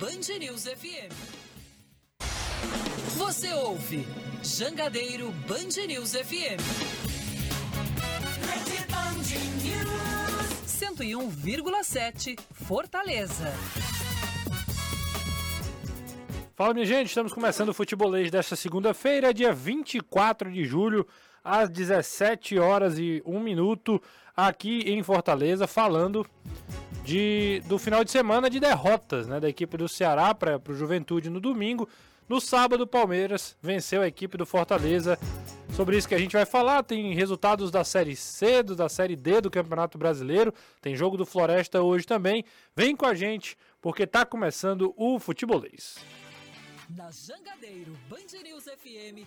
Band News FM. Você ouve Jangadeiro Band News FM. 101,7 Fortaleza. Fala, minha gente, estamos começando o futebolês desta segunda-feira, dia 24 de julho, às 17 horas e 1 minuto, aqui em Fortaleza, falando de, do final de semana de derrotas né, da equipe do Ceará para o Juventude no domingo. No sábado, o Palmeiras venceu a equipe do Fortaleza. Sobre isso que a gente vai falar, tem resultados da Série C, da Série D do Campeonato Brasileiro, tem jogo do Floresta hoje também. Vem com a gente, porque está começando o futebolês. Na Jangadeiro Band News FM,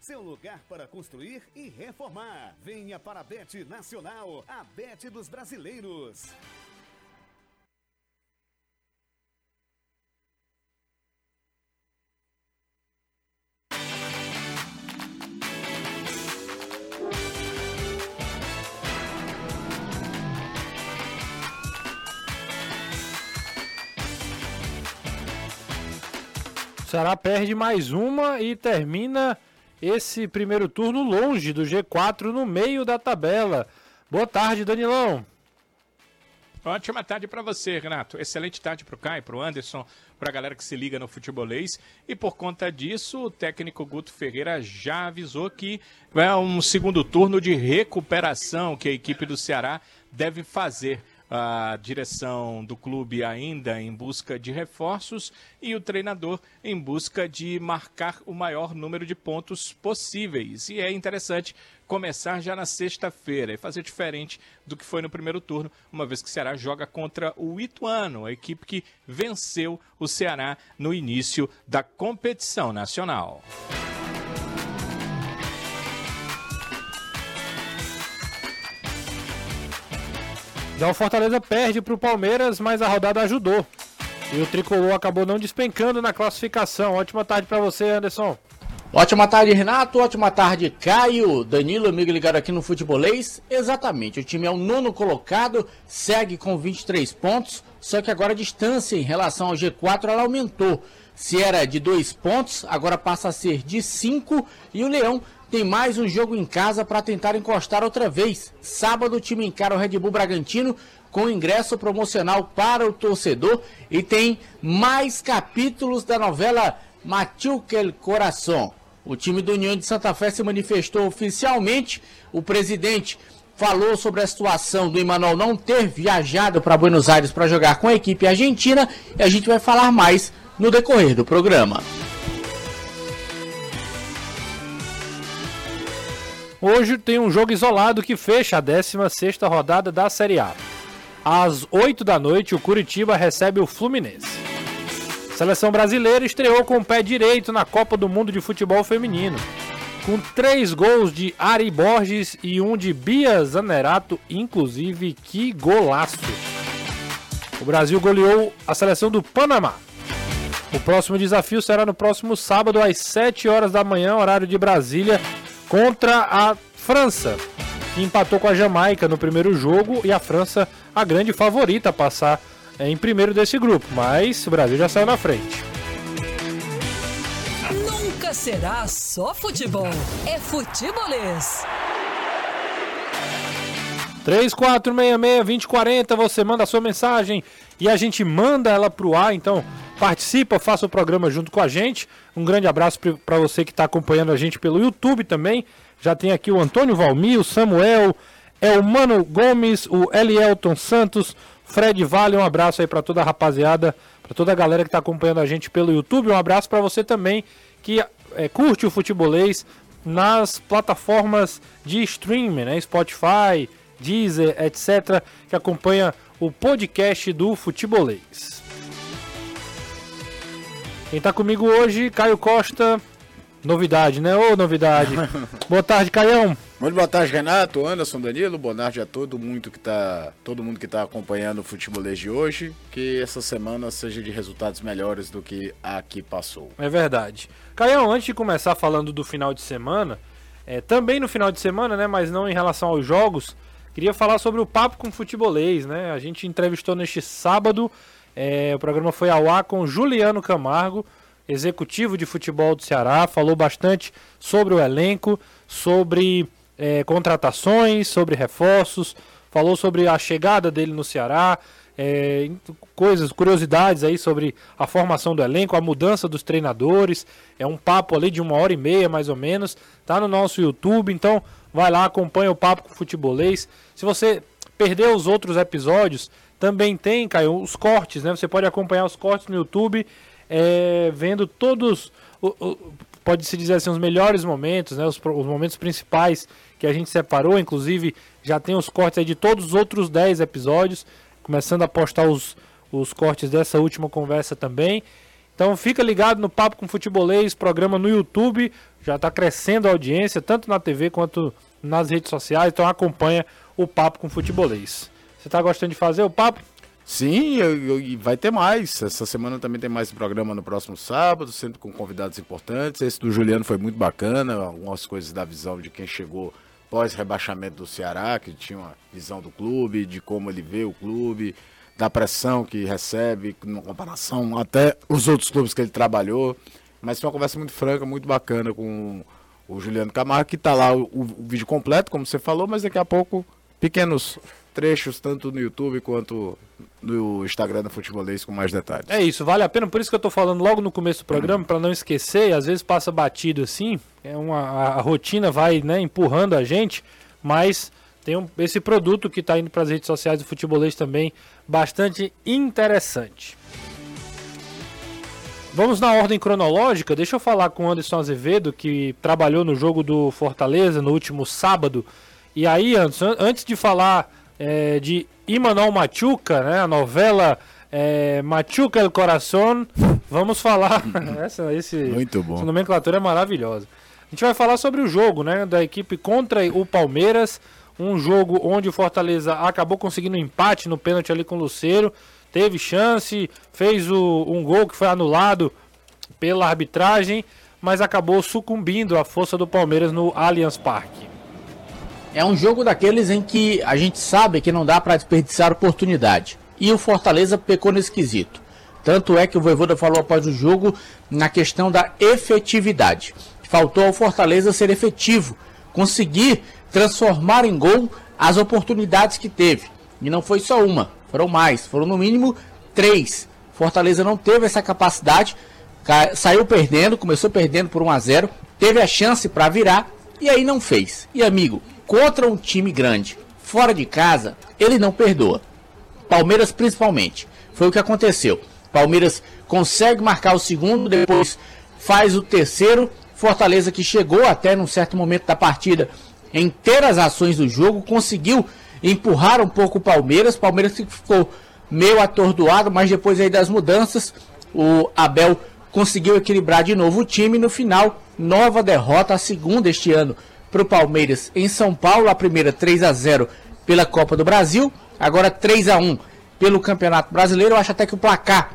seu lugar para construir e reformar. Venha para a Bet Nacional, a Bet dos brasileiros. Ceará perde mais uma e termina esse primeiro turno longe do G4 no meio da tabela. Boa tarde, Danilão. Ótima tarde para você, Renato. Excelente tarde para o Caio, para o Anderson, para a galera que se liga no futebolês. E por conta disso, o técnico Guto Ferreira já avisou que é um segundo turno de recuperação que a equipe do Ceará deve fazer a direção do clube ainda em busca de reforços e o treinador em busca de marcar o maior número de pontos possíveis. E é interessante começar já na sexta-feira e fazer diferente do que foi no primeiro turno, uma vez que o Ceará joga contra o Ituano, a equipe que venceu o Ceará no início da competição nacional. Já o Fortaleza perde para o Palmeiras, mas a rodada ajudou. E o tricolor acabou não despencando na classificação. Ótima tarde para você, Anderson. Ótima tarde, Renato. Ótima tarde, Caio. Danilo, amigo ligado aqui no Futebolês. Exatamente, o time é o nono colocado, segue com 23 pontos, só que agora a distância em relação ao G4 ela aumentou. Se era de 2 pontos, agora passa a ser de 5 e o Leão tem mais um jogo em casa para tentar encostar outra vez. Sábado o time encara o Red Bull Bragantino com ingresso promocional para o torcedor e tem mais capítulos da novela Machuca Coração. O time do União de Santa Fé se manifestou oficialmente. O presidente falou sobre a situação do Emanuel não ter viajado para Buenos Aires para jogar com a equipe argentina e a gente vai falar mais no decorrer do programa. Hoje tem um jogo isolado que fecha a 16ª rodada da Série A. Às 8 da noite, o Curitiba recebe o Fluminense. A seleção brasileira estreou com o pé direito na Copa do Mundo de Futebol Feminino. Com três gols de Ari Borges e um de Bia Zanerato, inclusive que golaço! O Brasil goleou a seleção do Panamá. O próximo desafio será no próximo sábado às 7 horas da manhã, horário de Brasília, contra a França, que empatou com a Jamaica no primeiro jogo e a França a grande favorita a passar é, em primeiro desse grupo, mas o Brasil já saiu na frente. Nunca será só futebol, é futebolês. 3466-2040, você manda a sua mensagem e a gente manda ela pro ar, então participa, faça o programa junto com a gente. Um grande abraço para você que está acompanhando a gente pelo YouTube também. Já tem aqui o Antônio Valmir, o Samuel, é o Mano Gomes, o Elielton Santos, Fred Vale. Um abraço aí para toda a rapaziada, para toda a galera que está acompanhando a gente pelo YouTube. Um abraço para você também que é, curte o futebolês nas plataformas de streaming, né? Spotify, Deezer, etc., que acompanha o podcast do Futebolês. Quem tá comigo hoje, Caio Costa. Novidade, né? Ô, novidade. boa tarde, Caião. Muito boa tarde, Renato, Anderson, Danilo, Bonardi a todo mundo que tá, todo mundo que tá acompanhando o futebolês de hoje, que essa semana seja de resultados melhores do que a que passou. É verdade. Caião, antes de começar falando do final de semana, é, também no final de semana, né, mas não em relação aos jogos, queria falar sobre o papo com o futebolês, né? A gente entrevistou neste sábado, é, o programa foi ao ar com Juliano Camargo, executivo de futebol do Ceará, falou bastante sobre o elenco, sobre é, contratações, sobre reforços, falou sobre a chegada dele no Ceará, é, coisas, curiosidades aí sobre a formação do elenco, a mudança dos treinadores. É um papo ali de uma hora e meia, mais ou menos. Tá no nosso YouTube, então vai lá, acompanha o papo com o futebolês. Se você perdeu os outros episódios, também tem, Caio, os cortes, né? Você pode acompanhar os cortes no YouTube, é, vendo todos, pode-se dizer assim, os melhores momentos, né? Os, os momentos principais que a gente separou, inclusive já tem os cortes de todos os outros 10 episódios, começando a postar os, os cortes dessa última conversa também. Então fica ligado no Papo com Futebolês, programa no YouTube, já está crescendo a audiência, tanto na TV quanto nas redes sociais, então acompanha o Papo com Futebolês. Você está gostando de fazer o papo? Sim, e vai ter mais. Essa semana também tem mais programa no próximo sábado, sempre com convidados importantes. Esse do Juliano foi muito bacana, algumas coisas da visão de quem chegou pós-rebaixamento do Ceará, que tinha uma visão do clube, de como ele vê o clube, da pressão que recebe, em comparação até os outros clubes que ele trabalhou. Mas foi uma conversa muito franca, muito bacana com o Juliano Camargo, que está lá o, o, vídeo completo, como você falou, mas daqui a pouco pequenos trechos, tanto no YouTube quanto no Instagram da Futebolês com mais detalhes. É isso, vale a pena, por isso que eu estou falando logo no começo do programa, para não esquecer, às vezes passa batido assim, é uma, a, a rotina vai né, empurrando a gente, mas tem um, esse produto que está indo para as redes sociais do Futebolês também, bastante interessante. Vamos na ordem cronológica, deixa eu falar com o Anderson Azevedo, que trabalhou no jogo do Fortaleza no último sábado. E aí, Anderson, antes de falar é, de Imanol Machuca, né, a novela é, Machuca el Corazón, vamos falar. essa, esse, Muito bom. Essa nomenclatura é maravilhosa. A gente vai falar sobre o jogo né, da equipe contra o Palmeiras. Um jogo onde o Fortaleza acabou conseguindo um empate no pênalti ali com o Luceiro. Teve chance, fez o, um gol que foi anulado pela arbitragem, mas acabou sucumbindo à força do Palmeiras no Allianz Parque. É um jogo daqueles em que a gente sabe que não dá para desperdiçar oportunidade. E o Fortaleza pecou nesse quesito. Tanto é que o Voivoda falou após o jogo na questão da efetividade. Faltou ao Fortaleza ser efetivo, conseguir transformar em gol as oportunidades que teve. E não foi só uma, foram mais, foram no mínimo três. Fortaleza não teve essa capacidade, saiu perdendo, começou perdendo por 1 a 0, teve a chance para virar e aí não fez. E amigo, contra um time grande, fora de casa, ele não perdoa. Palmeiras principalmente. Foi o que aconteceu. Palmeiras consegue marcar o segundo, depois faz o terceiro Fortaleza que chegou até num certo momento da partida em ter as ações do jogo, conseguiu empurrar um pouco o Palmeiras. Palmeiras ficou meio atordoado, mas depois aí das mudanças, o Abel conseguiu equilibrar de novo o time. No final, nova derrota, a segunda este ano para o Palmeiras em São Paulo. A primeira 3 a 0 pela Copa do Brasil, agora 3 a 1 pelo Campeonato Brasileiro. Eu acho até que o placar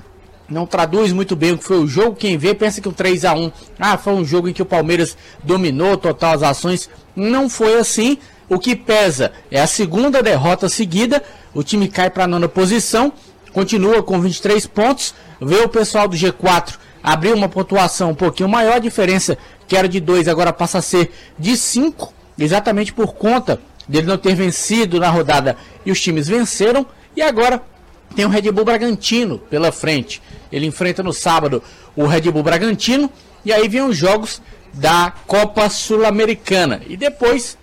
não traduz muito bem o que foi o jogo. Quem vê pensa que o 3 a 1 ah, foi um jogo em que o Palmeiras dominou total as ações. Não foi assim. O que pesa é a segunda derrota seguida. O time cai para a nona posição, continua com 23 pontos. Vê o pessoal do G4 abrir uma pontuação um pouquinho maior. A diferença que era de 2 agora passa a ser de 5, exatamente por conta dele não ter vencido na rodada e os times venceram. E agora tem o Red Bull Bragantino pela frente. Ele enfrenta no sábado o Red Bull Bragantino. E aí vem os jogos da Copa Sul-Americana. E depois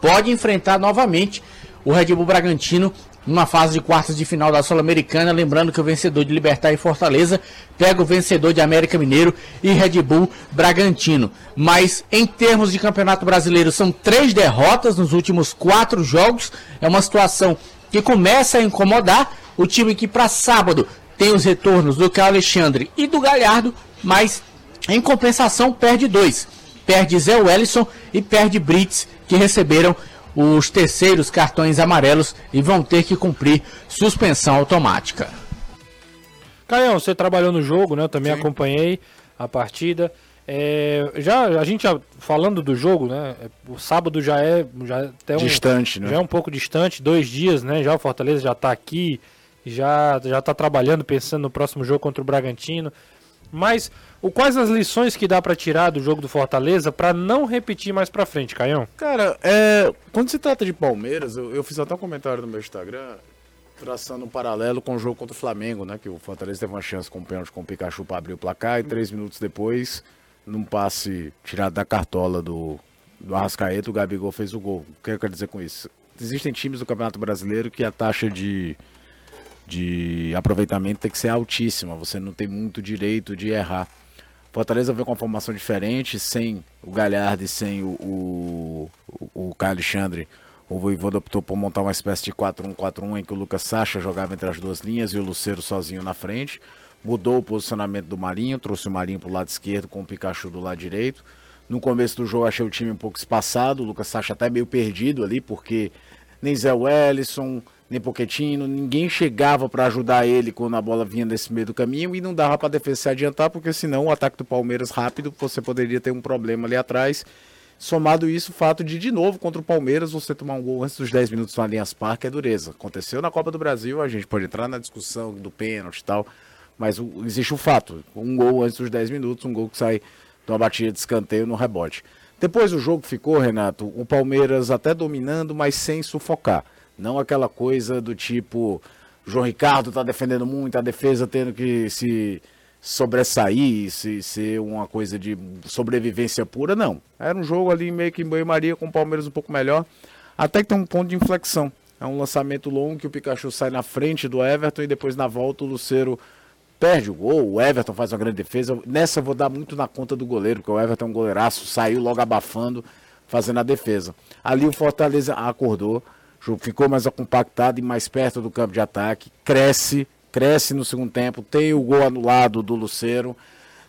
pode enfrentar novamente o Red Bull Bragantino numa fase de quartas de final da Sul-Americana. Lembrando que o vencedor de Libertar e Fortaleza pega o vencedor de América Mineiro e Red Bull Bragantino. Mas em termos de Campeonato Brasileiro, são três derrotas nos últimos quatro jogos. É uma situação que começa a incomodar o time que para sábado tem os retornos do Carlos Alexandre e do Galhardo mas em compensação perde dois. Perde Zé Wellison e perde Brits, que receberam os terceiros cartões amarelos e vão ter que cumprir suspensão automática. Caião, você trabalhou no jogo, né? Eu também Sim. acompanhei a partida. É, já a gente já, falando do jogo, né? O sábado já é já até um, distante, né? Já é um pouco distante, dois dias, né? Já o Fortaleza já está aqui, já já está trabalhando, pensando no próximo jogo contra o Bragantino. Mas o, quais as lições que dá para tirar do jogo do Fortaleza para não repetir mais para frente, Caião? Cara, é, quando se trata de Palmeiras, eu, eu, fiz até um comentário no meu Instagram traçando um paralelo com o jogo contra o Flamengo, né? Que o Fortaleza teve uma chance com o pênalti com o Pikachu para abrir o placar e três minutos depois, num passe tirado da cartola do, do Arrascaeta, o Gabigol fez o gol. O que eu quero dizer com isso? Existem times do Campeonato Brasileiro que a taxa de de aproveitamento tem que ser altíssima. Você não tem muito direito de errar. Fortaleza veio com uma formação diferente, sem o Galhardo e sem o, o, o, Caio Alexandre. O Voivoda optou por montar uma espécie de 4-1-4-1 em que o Lucas Sacha jogava entre as duas linhas e o Luceiro sozinho na frente. Mudou o posicionamento do Marinho, trouxe o Marinho para o lado esquerdo com o Pikachu do lado direito. No começo do jogo achei o time um pouco espaçado, o Lucas Sacha até meio perdido ali, porque nem Zé Wellison, nem Poquetino, ninguém chegava para ajudar ele quando a bola vinha nesse meio do caminho e não dava para a defesa se adiantar, porque senão o ataque do Palmeiras rápido, você poderia ter um problema ali atrás. Somado isso, o fato de, de novo, contra o Palmeiras, você tomar um gol antes dos 10 minutos na linha Parque é dureza. Aconteceu na Copa do Brasil, a gente pode entrar na discussão do pênalti e tal, mas o, existe o fato: um gol antes dos 10 minutos, um gol que sai de uma batida de escanteio no rebote. Depois o jogo ficou, Renato, o Palmeiras até dominando, mas sem sufocar. Não aquela coisa do tipo, João Ricardo tá defendendo muito, a defesa tendo que se sobressair, se ser uma coisa de sobrevivência pura, não. Era um jogo ali meio que em banho-maria com o Palmeiras um pouco melhor, até que tem um ponto de inflexão. É um lançamento longo que o Pikachu sai na frente do Everton e depois na volta o Luceiro perde o gol, o Everton faz uma grande defesa. Nessa eu vou dar muito na conta do goleiro, porque o Everton é um goleiraço, saiu logo abafando, fazendo a defesa. Ali o Fortaleza acordou, ficou mais compactado e mais perto do campo de ataque. Cresce, cresce no segundo tempo. Tem o gol anulado do Luceiro.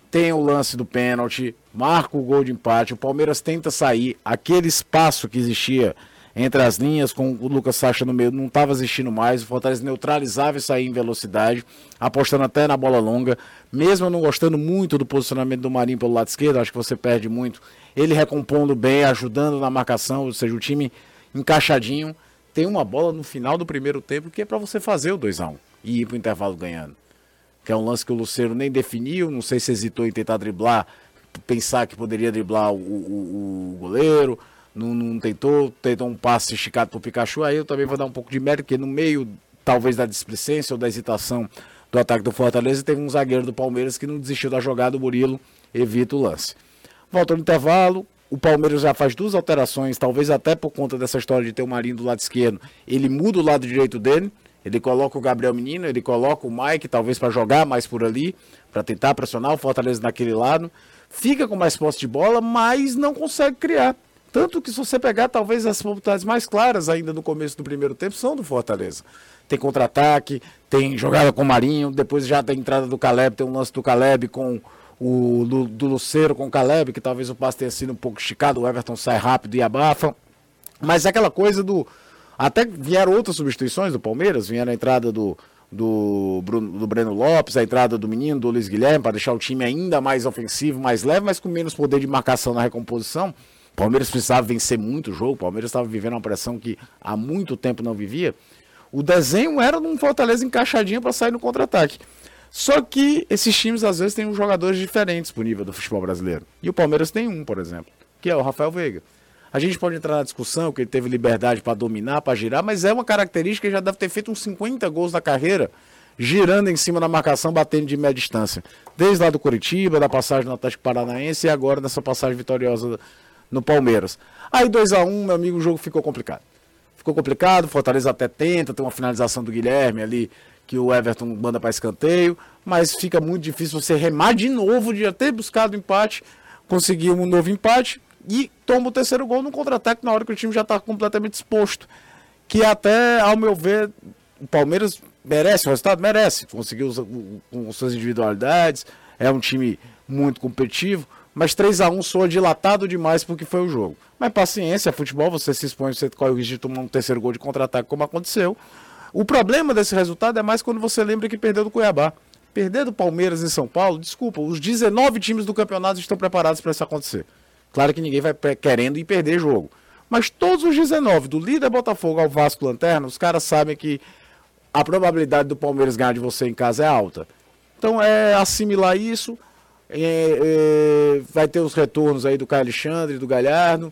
Tem o lance do pênalti. Marca o gol de empate. O Palmeiras tenta sair. Aquele espaço que existia entre as linhas, com o Lucas Sacha no meio, não estava existindo mais. O Fortaleza neutralizava e saía em velocidade, apostando até na bola longa. Mesmo não gostando muito do posicionamento do Marinho pelo lado esquerdo, acho que você perde muito. Ele recompondo bem, ajudando na marcação, ou seja, o time encaixadinho tem uma bola no final do primeiro tempo que é para você fazer o 2 a 1 e ir para o intervalo ganhando. Que é um lance que o Luceiro nem definiu, não sei se hesitou em tentar driblar, pensar que poderia driblar o, o, o goleiro, não, não, tentou, tentou um passe esticado para o Pikachu, aí eu também vou dar um pouco de mérito, porque no meio, talvez, da displicência ou da hesitação do ataque do Fortaleza, teve um zagueiro do Palmeiras que não desistiu da jogada, o Murilo evita o lance. Volta no intervalo, o Palmeiras já faz duas alterações, talvez até por conta dessa história de ter o Marinho do lado esquerdo. Ele muda o lado direito dele, ele coloca o Gabriel Menino, ele coloca o Mike, talvez para jogar mais por ali, para tentar pressionar o Fortaleza naquele lado. Fica com mais posse de bola, mas não consegue criar. Tanto que se você pegar, talvez as oportunidades mais claras ainda no começo do primeiro tempo são do Fortaleza. Tem contra-ataque, tem jogada com o Marinho, depois já tem entrada do Caleb, tem um lance do Caleb com o do, do Luceiro com o Caleb, que talvez o passe tenha sido um pouco esticado, o Everton sai rápido e abafa. Mas é aquela coisa do. Até vieram outras substituições do Palmeiras, vieram a entrada do, do, Bruno, do Breno Lopes, a entrada do menino, do Luiz Guilherme, para deixar o time ainda mais ofensivo, mais leve, mas com menos poder de marcação na recomposição. O Palmeiras precisava vencer muito o jogo, o Palmeiras estava vivendo uma pressão que há muito tempo não vivia. O desenho era num Fortaleza encaixadinho para sair no contra-ataque. Só que esses times às vezes têm jogadores diferentes pro nível do futebol brasileiro. E o Palmeiras tem um, por exemplo, que é o Rafael Veiga. A gente pode entrar na discussão que ele teve liberdade para dominar, para girar, mas é uma característica que já deve ter feito uns 50 gols na carreira, girando em cima da marcação, batendo de média distância. Desde lá do Curitiba, da passagem no Atlético Paranaense e agora nessa passagem vitoriosa no Palmeiras. Aí 2 a 1 um, meu amigo, o jogo ficou complicado. Ficou complicado, Fortaleza até tenta, tem uma finalização do Guilherme ali que o Everton manda para escanteio, mas fica muito difícil você remar de novo, de ter buscado empate, conseguir um novo empate e toma o terceiro gol no contra-ataque na hora que o time já está completamente exposto. Que até, ao meu ver, o Palmeiras merece o resultado? Merece. Conseguiu com suas individualidades, é um time muito competitivo, mas 3 a 1 soa dilatado demais porque foi o jogo. Mas paciência, futebol, você se expõe, você corre o risco de tomar um terceiro gol de contra-ataque, como aconteceu. O problema desse resultado é mais quando você lembra que perdeu do Cuiabá. Perder do Palmeiras em São Paulo, desculpa, os 19 times do campeonato estão preparados para isso acontecer. Claro que ninguém vai querendo ir perder jogo. Mas todos os 19, do líder Botafogo ao Vasco Lanterna, os caras sabem que a probabilidade do Palmeiras ganhar de você em casa é alta. Então é assimilar isso. É, é, vai ter os retornos aí do Caio Alexandre, do Galhardo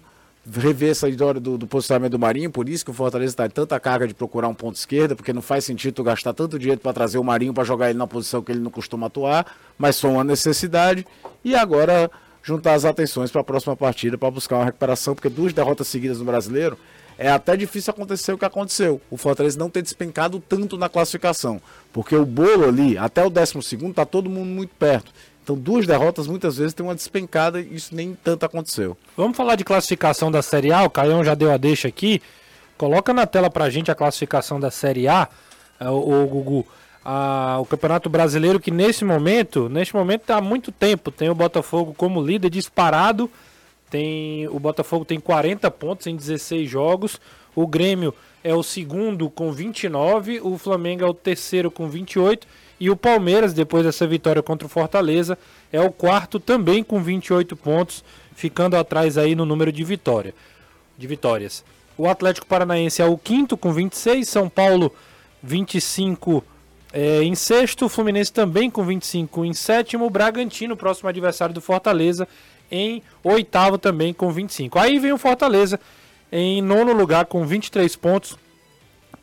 rever essa história do, do, posicionamento do Marinho, por isso que o Fortaleza está em tanta carga de procurar um ponto esquerda, porque não faz sentido tu gastar tanto dinheiro para trazer o Marinho para jogar ele na posição que ele não costuma atuar, mas só uma necessidade. E agora juntar as atenções para a próxima partida para buscar uma recuperação, porque duas derrotas seguidas no Brasileiro é até difícil acontecer o que aconteceu. O Fortaleza não ter despencado tanto na classificação, porque o bolo ali, até o 12 segundo, tá todo mundo muito perto. Então, duas derrotas muitas vezes tem uma despencada e isso nem tanto aconteceu. Vamos falar de classificação da Série A. O Caião já deu a deixa aqui. Coloca na tela pra gente a classificação da Série A, é, o, Gugu. A, o Campeonato Brasileiro que nesse momento, neste momento há muito tempo, tem o Botafogo como líder disparado. Tem o Botafogo tem 40 pontos em 16 jogos. O Grêmio é o segundo com 29, o Flamengo é o terceiro com 28 e o Palmeiras, depois dessa vitória contra o Fortaleza, é o quarto também com 28 pontos, ficando atrás aí no número de vitória, de vitórias. O Atlético Paranaense é o quinto com 26, São Paulo 25 é, em sexto, o Fluminense também com 25 em sétimo, o Bragantino, próximo adversário do Fortaleza, em oitavo também com 25. Aí vem o Fortaleza em nono lugar com 23 pontos,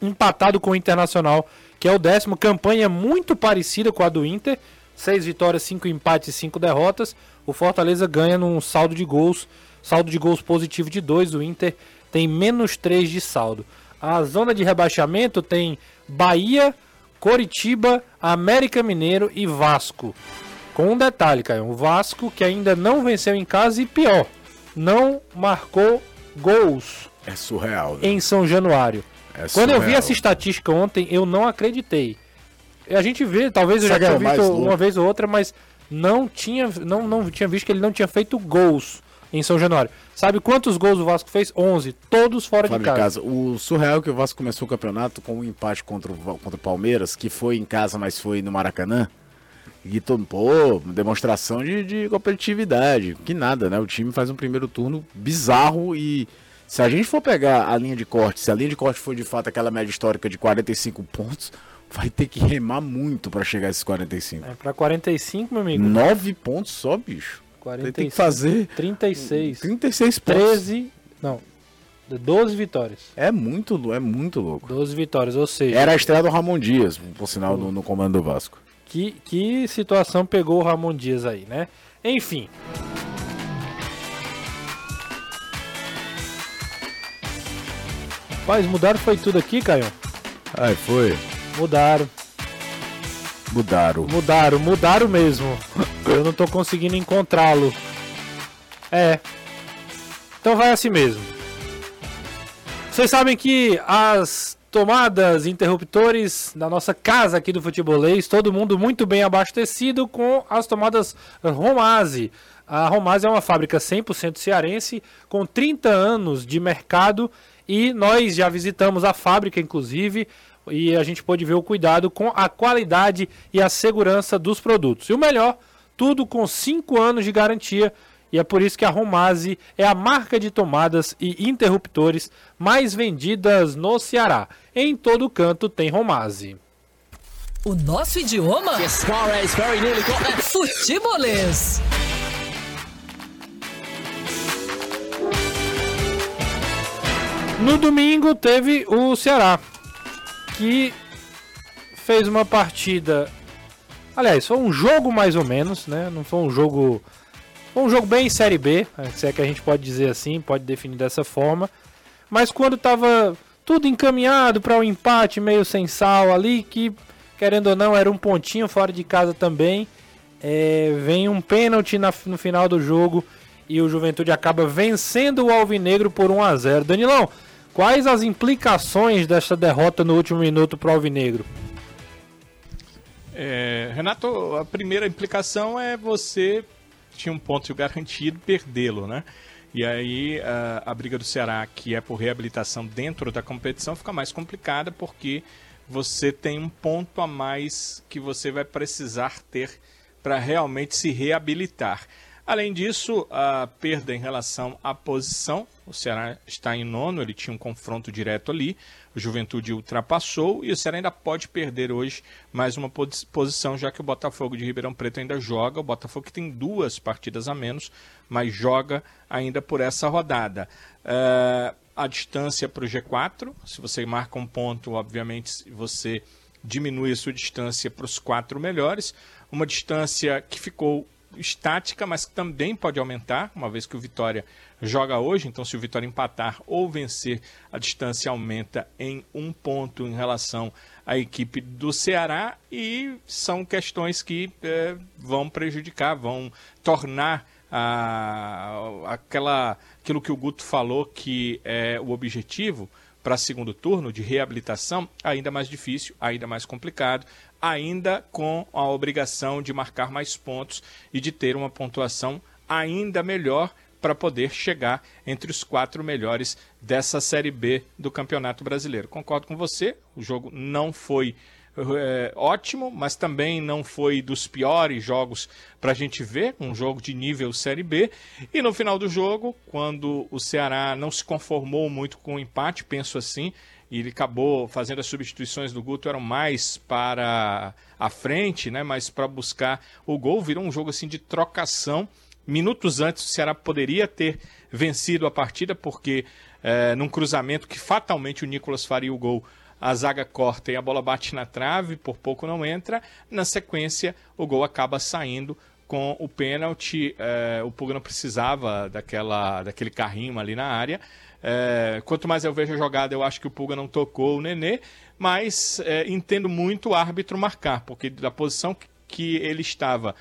empatado com o Internacional que é o décimo. Campanha muito parecida com a do Inter. Seis vitórias, cinco empates e cinco derrotas. O Fortaleza ganha num saldo de gols, saldo de gols positivo de dois. O Inter tem menos três de saldo. A zona de rebaixamento tem Bahia, Coritiba, América Mineiro e Vasco. Com um detalhe, Caio, o Vasco que ainda não venceu em casa e pior, não marcou gols. É surreal. Né? Em São Januário. É Quando eu vi essa estatística ontem, eu não acreditei. A gente vê, talvez eu já tenha visto uma vez ou outra, mas não tinha, não, não tinha visto que ele não tinha feito gols em São Januário. Sabe quantos gols o Vasco fez? 11, todos fora, de, casa. casa. O surreal é que o Vasco começou o campeonato com um empate contra o, contra o Palmeiras, que foi em casa, mas foi no Maracanã. E todo, pô, demonstração de, de competitividade. Que nada, né? O time faz um primeiro turno bizarro e se a gente for pegar a linha de corte, se a linha de corte for de fato aquela média histórica de 45 pontos, vai ter que remar muito para chegar a esses 45. É, para 45, meu amigo. 9 pontos só, bicho. 45, tem que fazer 36. 36 pontos. 13, não. 12 vitórias. É muito, é muito louco. 12 vitórias, ou seja. Era a estreia do Ramon Dias, por sinal, no, no comando do Vasco. Que, que situação pegou o Ramon Dias aí, né? Enfim. Rapaz, mudaram foi tudo aqui, Caio? Ai, foi. Mudaram. Mudaram. Mudaram, mudaram mesmo. Eu não tô conseguindo encontrá-lo. É. Então vai assim mesmo. Vocês sabem que as tomadas interruptores da nossa casa aqui do Futebolês, todo mundo muito bem abastecido com as tomadas Romase. A Romase é uma fábrica 100% cearense com 30 anos de mercado e nós já visitamos a fábrica, inclusive, e a gente pôde ver o cuidado com a qualidade e a segurança dos produtos. E o melhor, tudo com 5 anos de garantia. E é por isso que a Romase é a marca de tomadas e interruptores mais vendidas no Ceará. Em todo canto tem Romase. O nosso idioma? Futebolês. No domingo teve o Ceará, que fez uma partida. Aliás, foi um jogo mais ou menos, né? Não foi um jogo. Foi um jogo bem Série B, se é que a gente pode dizer assim, pode definir dessa forma. Mas quando estava tudo encaminhado para um empate meio sem sal ali, que querendo ou não era um pontinho fora de casa também, é, vem um pênalti na, no final do jogo e o Juventude acaba vencendo o Alvinegro por 1 a 0. Danilão, Quais as implicações desta derrota no último minuto para o Alvinegro? É, Renato, a primeira implicação é você tinha um ponto garantido perdê-lo, né? E aí a, a briga do Ceará, que é por reabilitação dentro da competição, fica mais complicada porque você tem um ponto a mais que você vai precisar ter para realmente se reabilitar. Além disso, a perda em relação à posição, o Ceará está em nono, ele tinha um confronto direto ali, o Juventude ultrapassou e o Ceará ainda pode perder hoje mais uma posição, já que o Botafogo de Ribeirão Preto ainda joga. O Botafogo que tem duas partidas a menos, mas joga ainda por essa rodada. Uh, a distância para o G4, se você marca um ponto, obviamente você diminui a sua distância para os quatro melhores. Uma distância que ficou estática, mas que também pode aumentar, uma vez que o Vitória joga hoje. Então, se o Vitória empatar ou vencer, a distância aumenta em um ponto em relação à equipe do Ceará. E são questões que é, vão prejudicar, vão tornar a, aquela, aquilo que o Guto falou que é o objetivo para segundo turno de reabilitação ainda mais difícil, ainda mais complicado, ainda com a obrigação de marcar mais pontos e de ter uma pontuação ainda melhor para poder chegar entre os quatro melhores dessa Série B do Campeonato Brasileiro. Concordo com você, o jogo não foi é, ótimo, mas também não foi dos piores jogos para a gente ver, um jogo de nível Série B. E no final do jogo, quando o Ceará não se conformou muito com o empate, penso assim, e ele acabou fazendo as substituições do Guto eram mais para a frente, né, mas para buscar o gol, virou um jogo assim de trocação. Minutos antes o Ceará poderia ter vencido a partida porque é, num cruzamento que fatalmente o Nicolas faria o gol, a zaga corta e a bola bate na trave, por pouco não entra. Na sequência, o gol acaba saindo com o pênalti. É, o Puga não precisava daquela, daquele carrinho ali na área. É, quanto mais eu vejo a jogada, eu acho que o Puga não tocou o Nenê, mas é, entendo muito o árbitro marcar, porque da posição que ele estava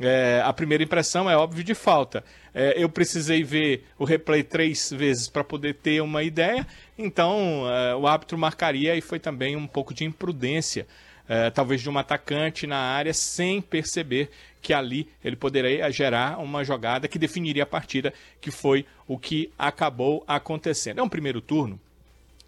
é, a primeira impressão é óbvio de falta. É, eu precisei ver o replay três vezes para poder ter uma ideia, então é, o árbitro marcaria e foi também um pouco de imprudência, é, talvez de um atacante na área, sem perceber que ali ele poderia gerar uma jogada que definiria a partida, que foi o que acabou acontecendo. É um primeiro turno,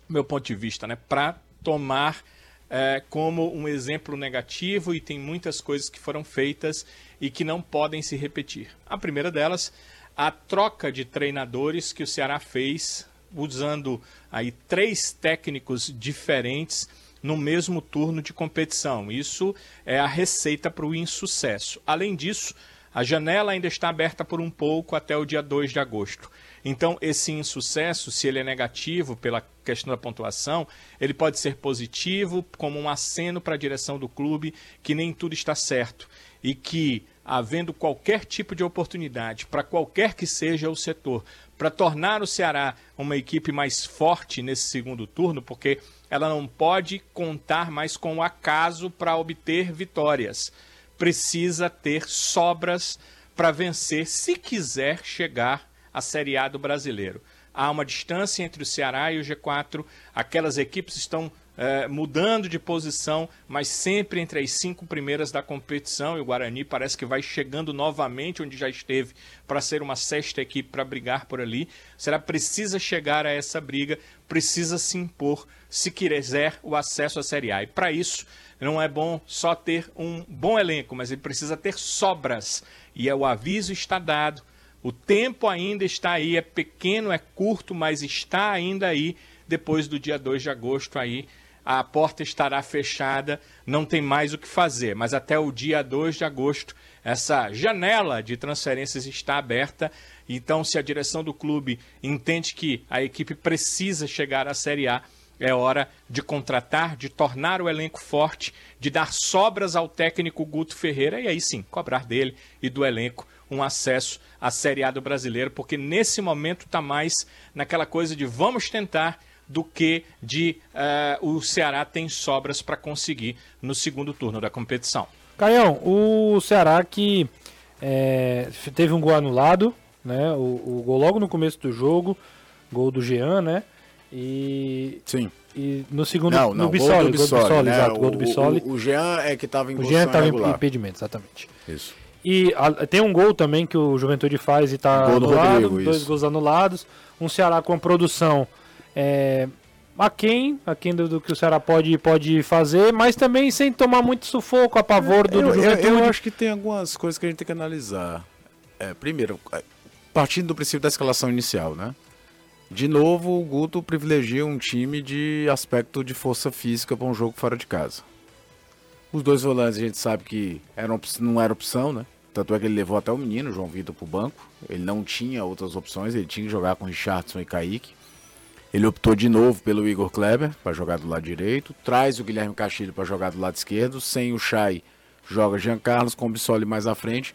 meu ponto de vista, né, para tomar é, como um exemplo negativo e tem muitas coisas que foram feitas e que não podem se repetir. A primeira delas, a troca de treinadores que o Ceará fez usando aí três técnicos diferentes no mesmo turno de competição. Isso é a receita para o insucesso. Além disso, a janela ainda está aberta por um pouco até o dia 2 de agosto. Então, esse insucesso, se ele é negativo pela questão da pontuação, ele pode ser positivo, como um aceno para a direção do clube, que nem tudo está certo. E que, havendo qualquer tipo de oportunidade, para qualquer que seja o setor, para tornar o Ceará uma equipe mais forte nesse segundo turno, porque ela não pode contar mais com o acaso para obter vitórias. Precisa ter sobras para vencer se quiser chegar a Série A do brasileiro. Há uma distância entre o Ceará e o G4, aquelas equipes estão é, mudando de posição, mas sempre entre as cinco primeiras da competição. E o Guarani parece que vai chegando novamente onde já esteve para ser uma sexta equipe para brigar por ali. Será precisa chegar a essa briga, precisa se impor se quiser o acesso à Série A. E para isso não é bom só ter um bom elenco, mas ele precisa ter sobras. E é o aviso está dado o tempo ainda está aí, é pequeno, é curto, mas está ainda aí. Depois do dia 2 de agosto aí, a porta estará fechada, não tem mais o que fazer. Mas até o dia 2 de agosto, essa janela de transferências está aberta. Então, se a direção do clube entende que a equipe precisa chegar à Série A, é hora de contratar, de tornar o elenco forte, de dar sobras ao técnico Guto Ferreira e aí sim cobrar dele e do elenco um acesso à Série A do brasileiro, porque nesse momento está mais naquela coisa de vamos tentar do que de uh, o Ceará tem sobras para conseguir no segundo turno da competição. Caião, o Ceará que é, teve um gol anulado, né? O, o, gol logo no começo do jogo, gol do Jean, né? E. Sim. E no segundo. Não, não, no Bissoli, gol do Bissoli, né? exato, gol do Bissoli. O, o, o Jean é que estava em O Jean estava em impedimento, exatamente. Isso. E a- tem um gol também que o Juventude faz e tá Gol do anulado, Rodrigo, dois isso. gols anulados. Um Ceará com a produção é, aquém, aquém do, do que o Ceará pode, pode fazer, mas também sem tomar muito sufoco a pavor do, do eu, eu- Juventude. eu acho que tem algumas coisas que a gente tem que analisar. É, primeiro, é, partindo do princípio da escalação inicial, né? De novo, o Guto privilegia um time de aspecto de força física para um jogo fora de casa. Os dois volantes a gente sabe que eram, não era opção, né? Tanto é que ele levou até o menino, o João Vitor, pro banco. Ele não tinha outras opções, ele tinha que jogar com Richardson e Kaique. Ele optou de novo pelo Igor Kleber para jogar do lado direito, traz o Guilherme Castilho para jogar do lado esquerdo, sem o Chay joga Jean Carlos com o Bissoli mais à frente.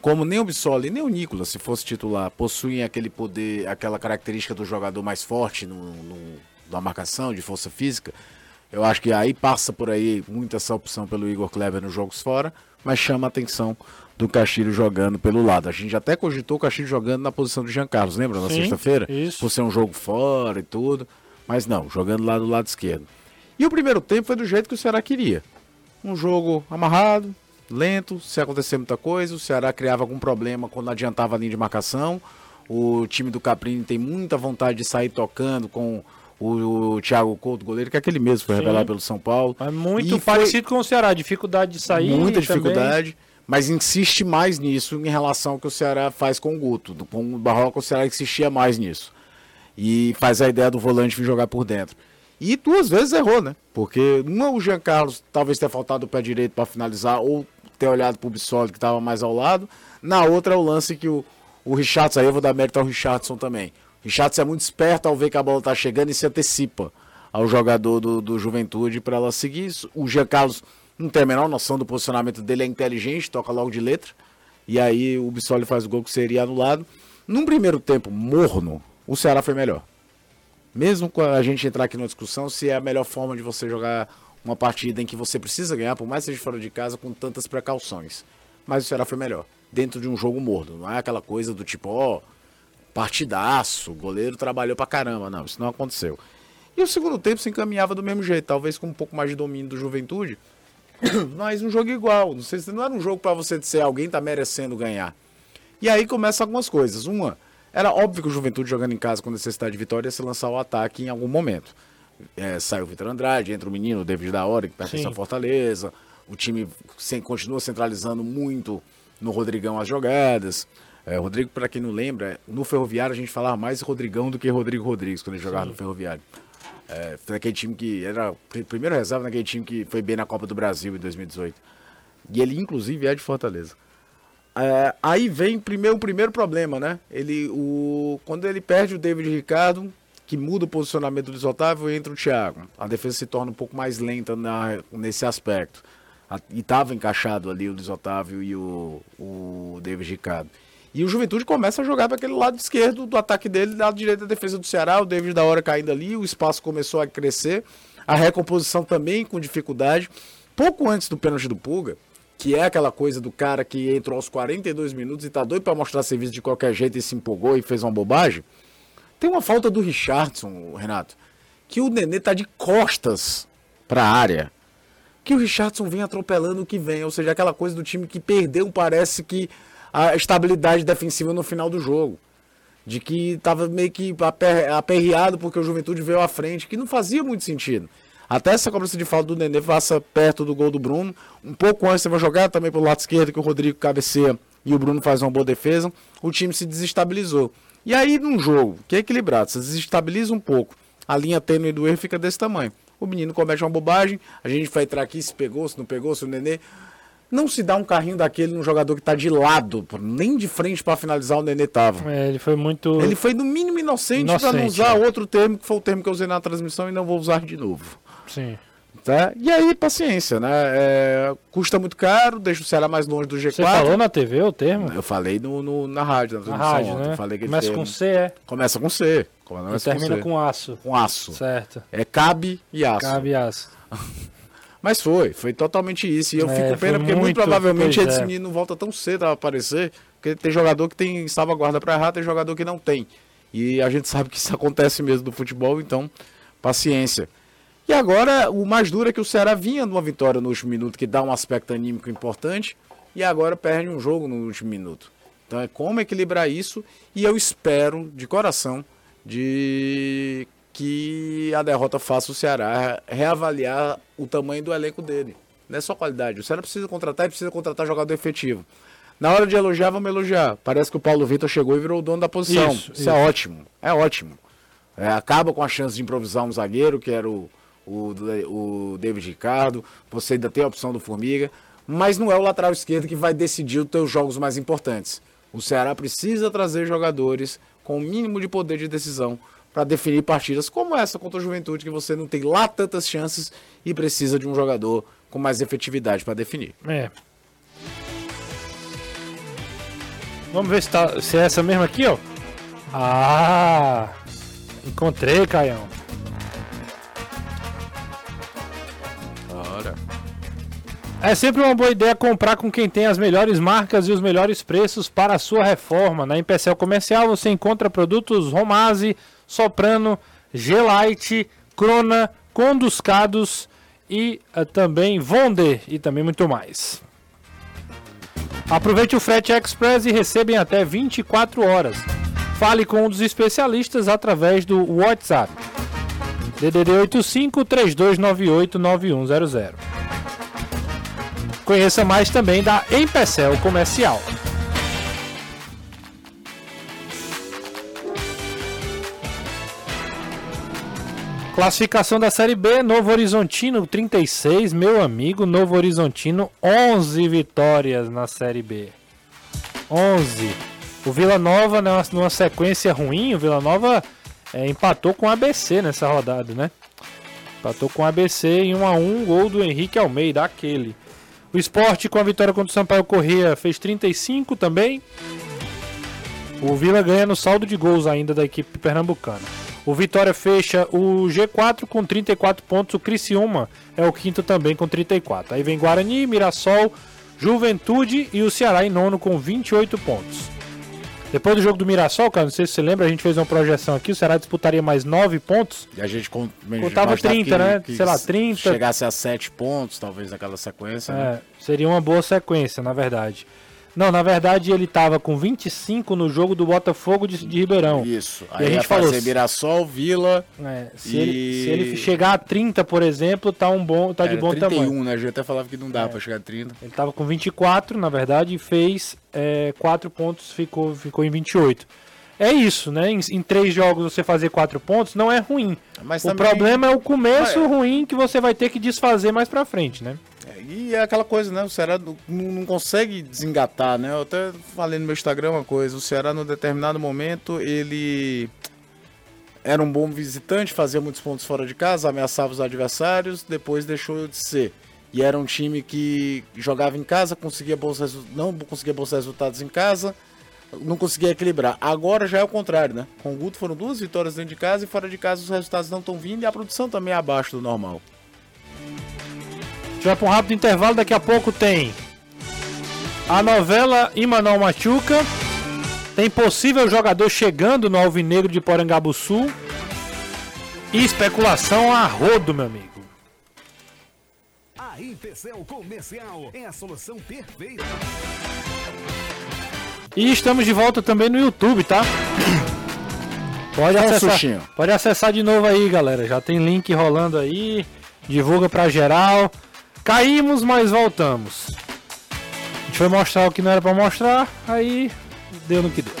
Como nem o Bissoli nem o Nicolas, se fosse titular, possuem aquele poder, aquela característica do jogador mais forte no, no- na marcação, de força física, eu acho que aí passa por aí muito essa opção pelo Igor Kleber nos jogos fora, mas chama atenção do Castilho jogando pelo lado. A gente até cogitou o Castilho jogando na posição do Jean Carlos, lembra? Na sexta-feira? isso. Por ser um jogo fora e tudo. Mas não, jogando lá do lado esquerdo. E o primeiro tempo foi do jeito que o Ceará queria. Um jogo amarrado, lento, se acontecer muita coisa, o Ceará criava algum problema quando adiantava a linha de marcação. O time do Caprini tem muita vontade de sair tocando com o, o Thiago Couto, goleiro, que é aquele mesmo, foi Sim. revelado pelo São Paulo. É muito E foi- parecido com o Ceará, dificuldade de sair. Muita também. Mas insiste mais nisso em relação ao que o Ceará faz com o Guto. Com o Barroca, o Ceará insistia mais nisso. E faz a ideia do volante vir jogar por dentro. E duas vezes errou, né? Porque uma, o Jean Carlos talvez tenha faltado o pé direito para finalizar, ou ter olhado pro Bissoli que estava mais ao lado. Na outra é o lance que o, o Richardson, aí eu vou dar mérito ao Richardson também. O Richardson é muito esperto ao ver que a bola tá chegando e se antecipa ao jogador do, do Juventude para ela seguir. O Jean Carlos não tem a menor noção do posicionamento dele, é inteligente, toca logo de letra. E aí o Bissoli faz o gol que seria anulado. Num primeiro tempo morno, o Ceará foi melhor. Mesmo com a gente entrar aqui na discussão se é a melhor forma de você jogar uma partida em que você precisa ganhar, por mais que seja fora de casa, com tantas precauções. Mas o Ceará foi melhor. Dentro de um jogo morno. Não é aquela coisa do tipo, ó, partidaço, o goleiro trabalhou pra caramba. Não, isso não aconteceu. E o segundo tempo se encaminhava do mesmo jeito, talvez com um pouco mais de domínio do Juventude, mas um jogo igual. Não sei se não era um jogo pra você dizer alguém tá merecendo ganhar. E aí começam algumas coisas. Uma, era óbvio que o Juventude jogando em casa com necessidade de vitória ia se lançar o ataque em algum momento. É, sai o Vitor Andrade, entra o menino, o David da Hora, que pertence Sim. à Fortaleza. O time sem- continua centralizando muito no Rodrigão as jogadas. É, Rodrigo, para quem não lembra, no Ferroviário a gente falava mais Rodrigão do que Rodrigo Rodrigues quando ele jogava no Ferroviário. É, foi aquele time que era o primeiro reserva naquele time que foi bem na Copa do Brasil em 2018. E ele, inclusive, é de Fortaleza. É, aí vem primeiro, o primeiro problema, né? Ele, o, quando ele perde o David Ricardo, que muda o posicionamento do Otávio, entra o Thiago. A defesa se torna um pouco mais lenta na- nesse aspecto. A- e estava encaixado ali o Luiz Otávio e o, o David Ricardo. E o Juventude começa a jogar para aquele lado esquerdo do ataque dele, lado direito da defesa do Ceará, o David da hora caindo ali, o espaço começou a crescer, a recomposição também com dificuldade. Pouco antes do pênalti do Pulga, que é aquela coisa do cara que entrou aos 42 minutos e tá doido para mostrar serviço de qualquer jeito e se empolgou e fez uma bobagem. Tem uma falta do Richardson, Renato, que o Nenê tá de costas para a área. Que o Richardson vem atropelando o que vem, ou seja, aquela coisa do time que perdeu, parece que a estabilidade defensiva no final do jogo. De que tava meio que aper- aperreado porque o Juventude veio à frente, que não fazia muito sentido. Até essa cobrança de falta do Nenê passa perto do gol do Bruno. Um pouco antes você vai jogar também pelo lado esquerdo, que o Rodrigo cabeceia e o Bruno faz uma boa defesa. O time se desestabilizou. E aí, num jogo que é equilibrado, você desestabiliza um pouco. A linha tênue do erro fica desse tamanho. O menino comete uma bobagem, a gente vai entrar aqui se pegou, se não pegou, se o Nenê. Não se dá um carrinho daquele num jogador que tá de lado, nem de frente para finalizar o Nenê tava. É, ele foi muito. Ele foi no mínimo inocente, para não Inocente, usar é. outro termo, que foi o termo que eu usei na transmissão e não vou usar de novo. Sim. Tá? E aí, paciência, né? É, custa muito caro, deixa o Ceará mais longe do G4. Você falou na TV o termo? Eu falei no, no- na rádio, na Na rádio, ontem. né? Falei que Começa termo- com C, é. Começa com C. E Começa termina C. com aço. com aço. Certo. É cabe e aço. Cabe aço. Mas foi, foi totalmente isso. E eu É, fico pena porque muito, muito, provavelmente esse é. menino não volta tão cedo a aparecer. Porque tem jogador que tem salvaguarda para errar, tem jogador que não tem. E a gente sabe que isso acontece mesmo no futebol, então paciência. E agora, o mais duro é que o Ceará vinha numa vitória no último minuto, que dá um aspecto anímico importante, e agora perde um jogo no último minuto. Então é como equilibrar isso e eu espero de coração de que a derrota faça o Ceará reavaliar o tamanho do elenco dele. Não é só qualidade. O Ceará precisa contratar e precisa contratar jogador efetivo. Na hora de elogiar, vamos elogiar. Parece que o Paulo Vitor chegou e virou o dono da posição. Isso, Isso, é ótimo. É ótimo. É, acaba com a chance de improvisar um zagueiro, que era o, o, o David Ricardo. Você ainda tem a opção do Formiga. Mas não é o lateral esquerdo que vai decidir os teus jogos mais importantes. O Ceará precisa trazer jogadores com o mínimo de poder de decisão para definir partidas como essa contra a Juventude, que você não tem lá tantas chances e precisa de um jogador com mais efetividade para definir. É. Vamos ver se, tá, se é essa mesma aqui, ó. Ah! Encontrei, Caião. Ora. É sempre uma boa ideia comprar com quem tem as melhores marcas e os melhores preços para a sua reforma. Na Empecel Comercial você encontra produtos Romase, Soprano, Gelite, Crona, Conduscados e uh, também Vonder e também muito mais. Aproveite o frete express e receba em até 24 horas. Fale com um dos especialistas através do WhatsApp. DDD 85 3298 9100. Conheça mais também da Empecel Comercial. Classificação da Série B, Novo Horizontino 36, meu amigo, Novo Horizontino 11 vitórias na Série B. 11. O Vila Nova, né, numa sequência ruim, o Vila Nova é, empatou com o ABC nessa rodada, né? Empatou com o ABC em 1 a 1 gol do Henrique Almeida, aquele. O esporte com a vitória contra o Sampaio Corrêa fez 35 também. O Vila ganha no saldo de gols ainda da equipe pernambucana. O Vitória fecha o G4 com 34 pontos. O Criciúma é o quinto também com 34. Aí vem Guarani, Mirassol, Juventude e o Ceará em nono com 28 pontos. Depois do jogo do Mirassol, cara, não sei se você lembra, a gente fez uma projeção aqui. O Ceará disputaria mais 9 pontos. E a gente con- Contava imaginava 30, que- né? que Sei lá, 30. Chegasse a 7 pontos, talvez, naquela sequência. né? É, seria uma boa sequência, na verdade. Não, na verdade ele tava com 25 no jogo do Botafogo de, de Ribeirão. Isso. E a Aí gente ia falou, Mirassol, Vila. É, se, E- ele, se ele chegar a 30, por exemplo, tá, um bom, tá de era bom 31, tamanho. né? A gente até falava que não dava pra chegar a 30. Ele tava com 24, na verdade, e fez 4 pontos, ficou, ficou em 28. É isso, né? Em, em três jogos você fazer 4 pontos não é ruim. Mas o também- problema é o começo Mas- ruim que você vai ter que desfazer mais pra frente, né? É, E é aquela coisa, né? O Ceará não, não consegue desengatar, né? Eu até falei no meu Instagram uma coisa. O Ceará, num determinado momento, ele era um bom visitante, fazia muitos pontos fora de casa, ameaçava os adversários, depois deixou de ser. E era um time que jogava em casa, conseguia bons não conseguia bons resultados em casa, não conseguia equilibrar. Agora já é o contrário, né? Com o Guto foram duas vitórias dentro de casa e fora de casa os resultados não estão vindo e a produção também é abaixo do normal. A gente vai pra um rápido intervalo, daqui a pouco tem a novela Imanol Machuca, tem possível jogador chegando no Alvinegro de Porangabuçu e especulação a rodo, meu amigo. A Empecel Comercial é a solução perfeita. E estamos de volta também no YouTube, tá? Pode um acessar, pode acessar de novo aí, galera. Já tem link rolando aí. Divulga pra geral. Caímos, mas voltamos. A gente foi mostrar o que não era pra mostrar, aí deu no que deu.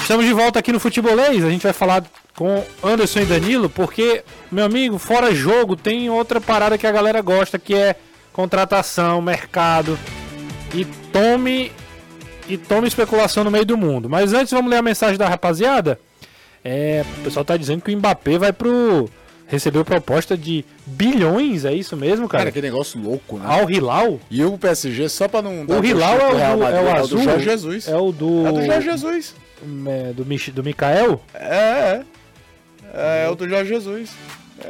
Estamos de volta aqui no Futebolês. A gente vai falar com Anderson e Danilo, porque, meu amigo, fora jogo, tem outra parada que a galera gosta, que é contratação, mercado. E tome e tome especulação no meio do mundo. Mas antes vamos ler a mensagem da rapaziada. É, o pessoal tá dizendo que o Mbappé vai pro recebeu proposta de bilhões, é isso mesmo, cara? Cara, que negócio louco, né? Ao Hilal? E o PSG, só pra não. dar O Hilal é o, Real do, é o azul? do Jorge Jesus. É o do É o do Jorge Jesus. é, do, Mich- do Mikael? É, é. É, é o do Jorge Jesus.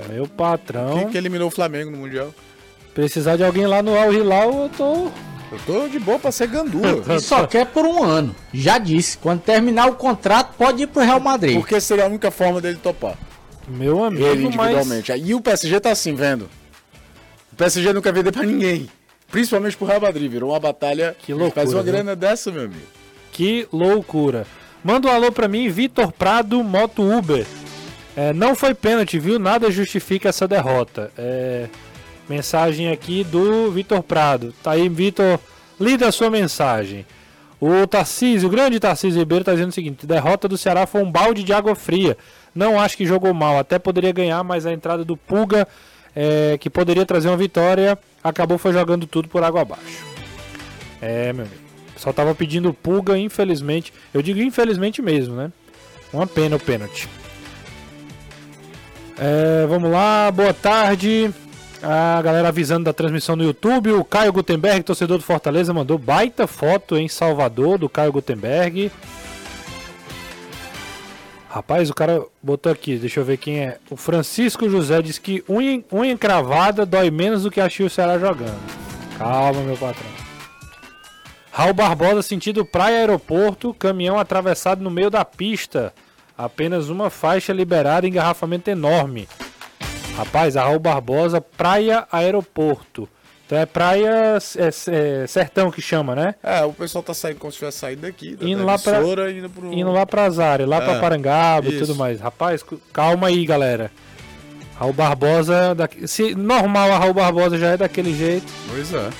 Meu patrão. Que, que eliminou o Flamengo no Mundial. Precisar de alguém lá no Al Hilal, eu tô. Eu tô de boa pra ser gandula. E só quer por um ano. Já disse, quando terminar o contrato, pode ir pro Real Madrid. Porque seria a única forma dele topar. Meu amigo, Ele mas. individualmente. E o PSG tá assim, vendo? O PSG não quer vender pra ninguém. Principalmente pro Real Madrid, virou uma batalha Que loucura, Faz uma viu? grana dessa, meu amigo. Que loucura. Manda um alô pra mim, Vitor Prado, Moto Uber. É, não foi pênalti, viu? Nada justifica essa derrota. É, mensagem aqui do Vitor Prado. Tá aí, Vitor, lida a sua mensagem. O Tarcísio, o grande Tarcísio Ribeiro, tá dizendo o seguinte: derrota do Ceará foi um balde de água fria. Não acho que jogou mal, até poderia ganhar, mas a entrada do Pulga, é, que poderia trazer uma vitória, acabou foi jogando tudo por água abaixo. É, meu amigo. Só tava pedindo Pulga, infelizmente. Eu digo infelizmente mesmo, né? Uma pena o pênalti. É, vamos lá, boa tarde. A galera avisando da transmissão no YouTube. O Caio Gutenberg, torcedor do Fortaleza, mandou baita foto em Salvador do Caio Gutenberg. Rapaz, o cara botou aqui, deixa eu ver quem é. O Francisco José diz que unha, unha encravada dói menos do que achei o Ceará jogando. Calma, meu patrão. Raul Barbosa, sentido praia aeroporto, caminhão atravessado no meio da pista. Apenas uma faixa liberada, engarrafamento enorme. Rapaz, Raul Barbosa, praia aeroporto. Então é praia é, é, sertão que chama, né? É, o pessoal tá saindo como se tivesse saído daqui, da, Indo lá pra- indo pro... Indo lá pra Azare, lá pra É, Parangaba e tudo mais. Rapaz, calma aí, galera. Raul Barbosa, daqui- se normal a Raul Barbosa já é daquele jeito. Pois é.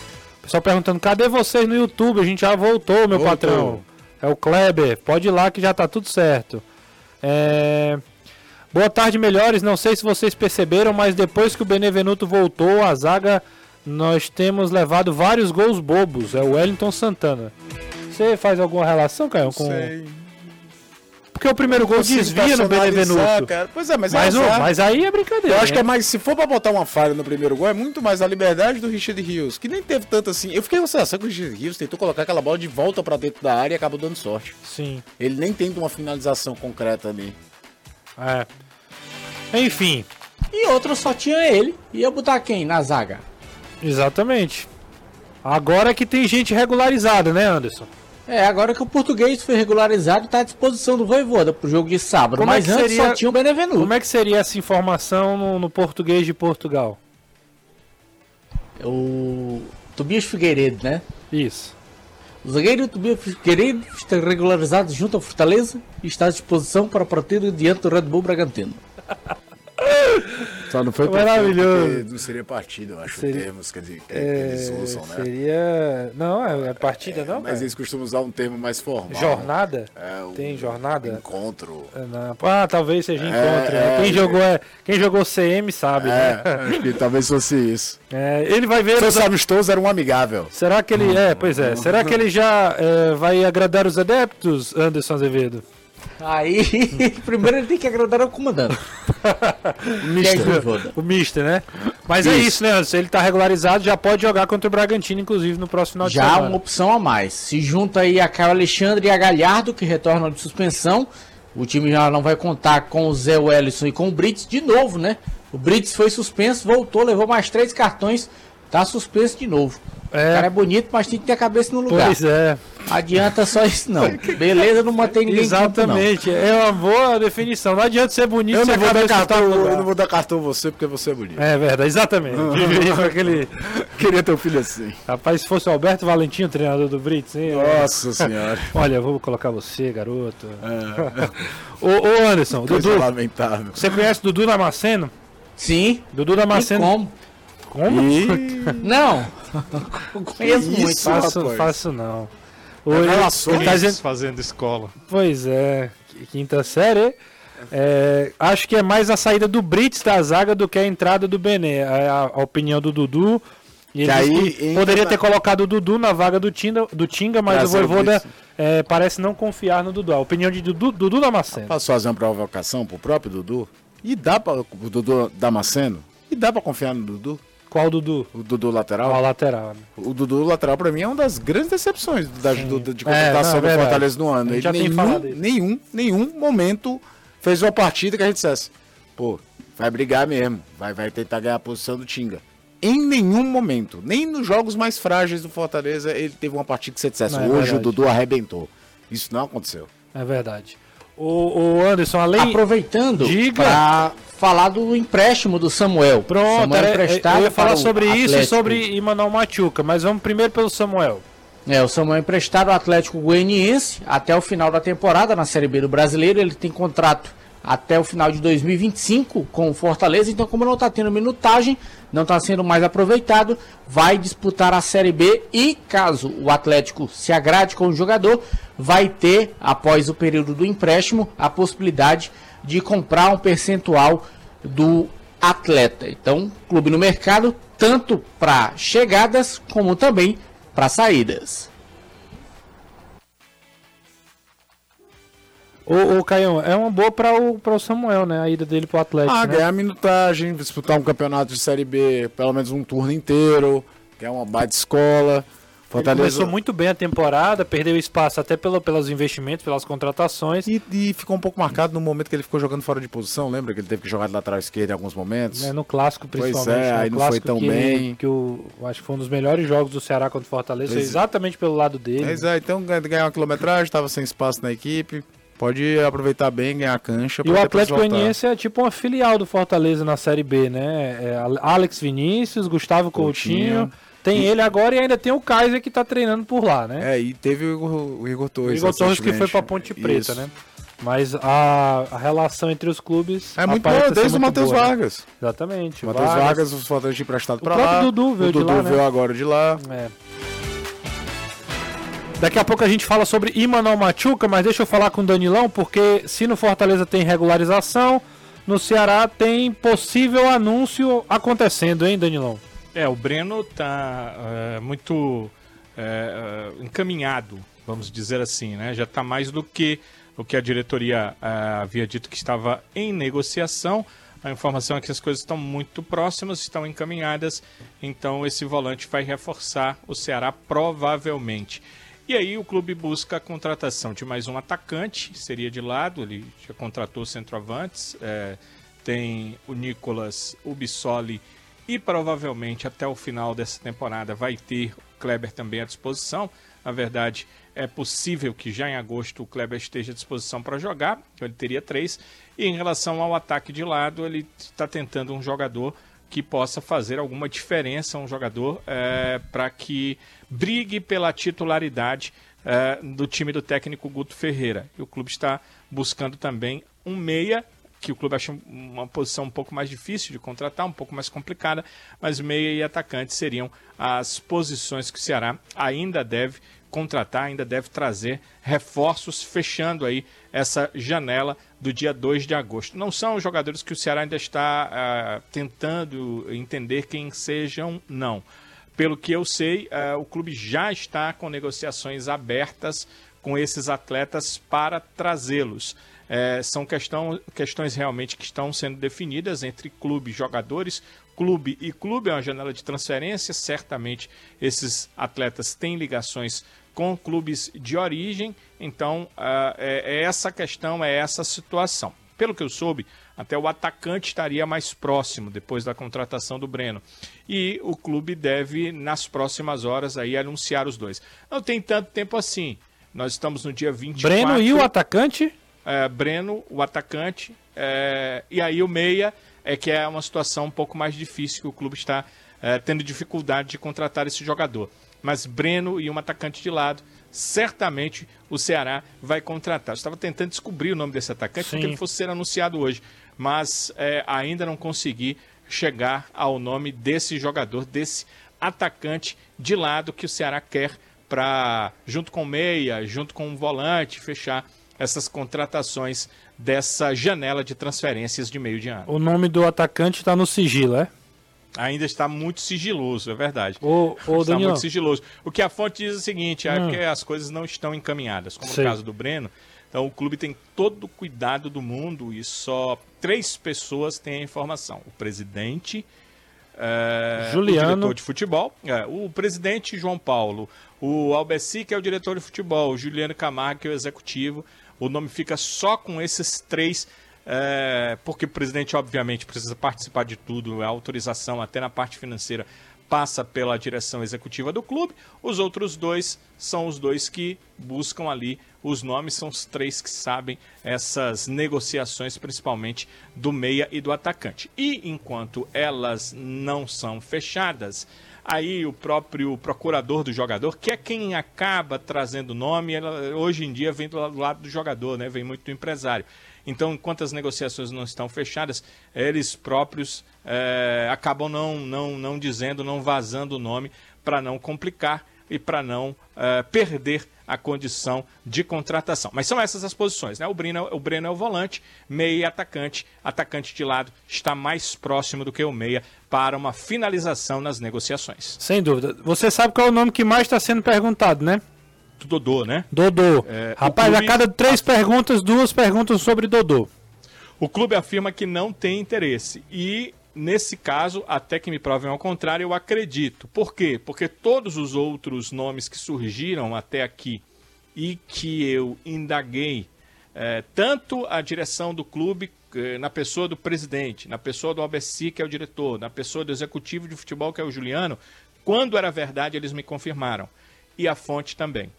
Pessoal perguntando, cadê vocês no YouTube? A gente já voltou, meu Voltou. patrão. É o Kleber, pode ir lá que já tá tudo certo. É... Boa tarde, melhores. Não sei se vocês perceberam, mas depois que o Benevenuto voltou, a zaga, nós temos levado vários gols bobos. É o Wellington Santana. Você faz alguma relação, Caio? Com... Sei. Porque o primeiro gol desvia no Benevenuto. cara. Pois é, mas, Mas, é o- mas aí é brincadeira. Eu acho que é né? mais, se for pra botar uma falha no primeiro gol, é muito mais a liberdade do Richard Rios, que nem teve tanto assim. Eu fiquei com a sensação que o Richard Rios tentou colocar aquela bola de volta pra dentro da área e acabou dando sorte. Sim. Ele nem tenta uma finalização concreta ali. É. Enfim, E outro só tinha ele. Ia botar quem na zaga? exatamente. Agora que tem gente regularizada, né, Anderson? É, agora que o português foi regularizado, tá à disposição do Voivoda pro jogo de sábado. Como é Mas que antes seria- só tinha o Benevenuto. Como é que seria essa informação no, no português de Portugal? O Tobias Figueiredo, né? Isso. O zagueiro Tobias Figueiredo está regularizado junto ao Fortaleza e está à disposição para a partida diante do Red Bull Bragantino. Só não foi Maravilhoso. Não seria partido, eu acho, Seria- termos que, que eles usam, né? Seria. Não, é, é partida, não? Mas cara? eles costumam usar um termo mais formal. Jornada? É, o Tem jornada? Encontro. É. Ah, talvez seja É, encontro. né? é, quem, é. jogou, é, quem jogou CM sabe, É, né? acho que talvez fosse isso. É, ele vai ver. Se fosse amistoso, era um amigável. Será que ele. É, pois é. Será que ele já é, vai agradar os adeptos, Anderson Azevedo? Aí, primeiro ele tem que agradar ao comandante. Que é o. O Mister, né? Mas é isso, né, Anderson? Ele tá regularizado, já pode jogar contra o Bragantino, inclusive, no próximo final de Já semana. uma opção a mais. Se junta aí a Caio Alexandre e a Galhardo, que retornam de suspensão. O time já não vai contar com o Zé Wellison e com o Brits de novo, né? O Brits foi suspenso, voltou, levou mais três cartões, tá suspenso de novo. É. O cara é bonito, mas tem que ter a cabeça no lugar. Pois é, Adianta só isso não. Beleza, não mantém ninguém em campo, não. exatamente. É uma boa definição. Não adianta ser bonito Eu se não, vou dar cartão, eu não vou dar cartão a você porque você é bonito. É verdade, exatamente. Com aquele... Queria ter um filho assim. Rapaz, se fosse o Alberto Valentim, o treinador do Brits, hein? Nossa senhora. Olha, vou colocar você, garoto. ô, ô, Anderson, Coisa Dudu, lamentável. você conhece o Dudu Damasceno? Sim. Dudu Damasceno. como? Como? E... Não. Eu conheço isso? muito. Faço, rapaz? faço não. É Hoje, relações. ele tá dizendo, Fazendo escola. pois é, quinta série. É, acho que é mais a saída do Brits da zaga do que a entrada do Bené. É a, a opinião do Dudu. E ele Que aí poderia na- ter colocado o Dudu na vaga do Tinga, do Tinga mas Trazer o Voivoda é, parece não confiar no Dudu. A opinião de Dudu, Dudu Damasceno. Posso fazer uma provocação pro próprio Dudu? E dá pra. O Dudu Damasceno? E dá pra confiar no Dudu? Qual Dudu? O Dudu lateral? lateral. né? O Dudu lateral pra mim é uma das grandes decepções da, do- de É, não, é contratação do verdade. Fortaleza no ano. Ele já nenhum, nenhum, nenhum momento fez uma partida que a gente dissesse, pô, vai brigar mesmo, vai, vai tentar ganhar a posição do Tinga. Em nenhum momento, nem nos jogos mais frágeis do Fortaleza, ele teve uma partida que você dissesse, Não, é hoje verdade. o Dudu arrebentou. Isso não aconteceu. É verdade. O, o Anderson, além. Aproveitando Diga. para falar do empréstimo do Samuel. Pronto, Samuel era- emprestado eu ia falar sobre isso e sobre Imanol Machuca, mas vamos primeiro pelo Samuel. É, o Samuel emprestado ao Atlético Goianiense até o final da temporada na Série B do Brasileiro. Ele tem contrato até o final de 2025 com o Fortaleza. Então, como não está tendo minutagem, não está sendo mais aproveitado, vai disputar a Série B. E caso o Atlético se agrade com o jogador, vai ter, após o período do empréstimo, a possibilidade de comprar um percentual do atleta. Então, clube no mercado, tanto para chegadas como também para saídas. Ô, ô Caião, é uma boa para o, pra o Samuel, né? A ida dele pro Atlético. Ah, né? ganhar minutagem, disputar um campeonato de Série B, pelo menos um turno inteiro, ganhar uma baita escola. Ele Fortaleza começou muito bem a temporada, perdeu espaço até pelo, pelos investimentos, pelas contratações. E, e ficou um pouco marcado no momento que ele ficou jogando fora de posição, lembra que ele teve que jogar de lateral esquerdo em alguns momentos? né, no clássico, Pois principalmente. é, né, aí o não foi tão que, bem. Que o, acho que foi um dos melhores jogos do Ceará contra o Fortaleza, Pois- exatamente pelo lado dele. Pois é, então ganha- ganhar uma quilometragem, estava sem espaço na equipe, pode aproveitar bem, ganhar cancha. E o Atlético. Goianiense é tipo uma filial do Fortaleza na Série B, né? É Alex Vinícius, Gustavo Coutinho. Coutinho. Tem ele agora e ainda tem o Kaiser que tá treinando por lá, né? É, e teve o Igor, o Igor o Torres. Igor Torres que foi pra Ponte Preta, Isso. né? Mas a, a relação entre os clubes. É muito boa, desde o Matheus boa, né? Vargas. Exatamente. O Matheus Vargas, os Fortaleza tinha emprestado pra próprio lá. Dudu veio o de Dudu lá, né? veio agora de lá. É. Daqui a pouco a gente fala sobre Imanol Machuca, mas deixa eu falar com o Danilão, porque se no Fortaleza tem regularização, no Ceará tem possível anúncio acontecendo, hein, Danilão? É, o Breno muito é, é, encaminhado, vamos dizer assim, né? Já está mais do que o que a diretoria é, havia dito que estava em negociação. A informação é que as coisas estão muito próximas, estão encaminhadas, então esse volante vai reforçar o Ceará provavelmente. E aí o clube busca a contratação de mais um atacante, seria de lado, ele já contratou centroavantes, é, tem o Nicolas Ubissoli e provavelmente até o final dessa temporada vai ter o Kleber também à disposição. Na verdade, é possível que já em agosto o Kleber esteja à disposição para jogar, ele teria três. E em relação ao ataque de lado, ele está tentando um jogador que possa fazer alguma diferença, um jogador é, para que brigue pela titularidade é, do time do técnico Guto Ferreira. E o clube está buscando também um meia que o clube acha uma posição um pouco mais difícil de contratar, um pouco mais complicada, mas meia e atacante seriam as posições que o Ceará ainda deve contratar, ainda deve trazer reforços, fechando aí essa janela do dia 2 de agosto. Não são jogadores que o Ceará ainda está ah, tentando entender quem sejam, não. Pelo que eu sei, ah, o clube já está com negociações abertas com esses atletas para trazê-los. É, são questão, questões realmente que estão sendo definidas entre clube e jogadores. Clube e clube é uma janela de transferência. Certamente esses atletas têm ligações com clubes de origem. Então, ah, é, é essa questão, é essa situação. Pelo que eu soube, até o atacante estaria mais próximo depois da contratação do Breno. E o clube deve, nas próximas horas, aí anunciar os dois. Não tem tanto tempo assim. Nós estamos no dia 24. Breno e o atacante? é, Breno, o atacante, é, e aí o meia é que é uma situação um pouco mais difícil, que o clube está é, tendo dificuldade de contratar esse jogador. Mas Breno e um atacante de lado, certamente o Ceará vai contratar. Eu estava tentando descobrir o nome desse atacante Sim. porque ele fosse ser anunciado hoje, mas é, ainda não consegui chegar ao nome desse jogador, desse atacante de lado que o Ceará quer para, junto com o meia, junto com o volante, fechar essas contratações dessa janela de transferências de meio de ano. O nome do atacante tá no sigilo, é? Ainda está muito sigiloso, é verdade. Ô, ô está Danilo, muito sigiloso. O que a fonte diz é o seguinte, é Hum. que as coisas não estão encaminhadas, como Sei. no caso do Breno. Então o clube tem todo o cuidado do mundo e só três pessoas têm a informação. O presidente, é, Juliano. o diretor de futebol, é, o presidente João Paulo, o Albeci, que é o diretor de futebol, o Juliano Camargo, que é o executivo. O nome fica só com esses três, é, porque o presidente, obviamente, precisa participar de tudo, a autorização até na parte financeira passa pela direção executiva do clube. Os outros dois são os dois que buscam ali os nomes, são os três que sabem essas negociações, principalmente do meia e do atacante. E enquanto elas não são fechadas, aí o próprio procurador do jogador, que é quem acaba trazendo o nome, ela, hoje em dia vem do lado do jogador, né? Vem muito do empresário. Então, enquanto as negociações não estão fechadas, eles próprios é, acabam não, não, não dizendo, não vazando o nome para não complicar e para não é, perder a condição de contratação. Mas são essas as posições, né? O Breno, o Breno é o volante, meia e atacante. Atacante de lado está mais próximo do que o meia para uma finalização nas negociações. Sem dúvida. Você sabe qual é o nome que mais está sendo perguntado, né? Do Dodô, né? Dodô. É, Rapaz, clube- a cada três perguntas, duas perguntas sobre Dodô. O clube afirma que não tem interesse. E, nesse caso, até que me provem ao contrário, eu acredito. Por quê? Porque todos os outros nomes que surgiram até aqui e que eu indaguei, eh, tanto a direção do clube, eh, na pessoa do presidente, na pessoa do ABC, que é o diretor, na pessoa do executivo de futebol, que é o Juliano, quando era verdade, eles me confirmaram. E a fonte também.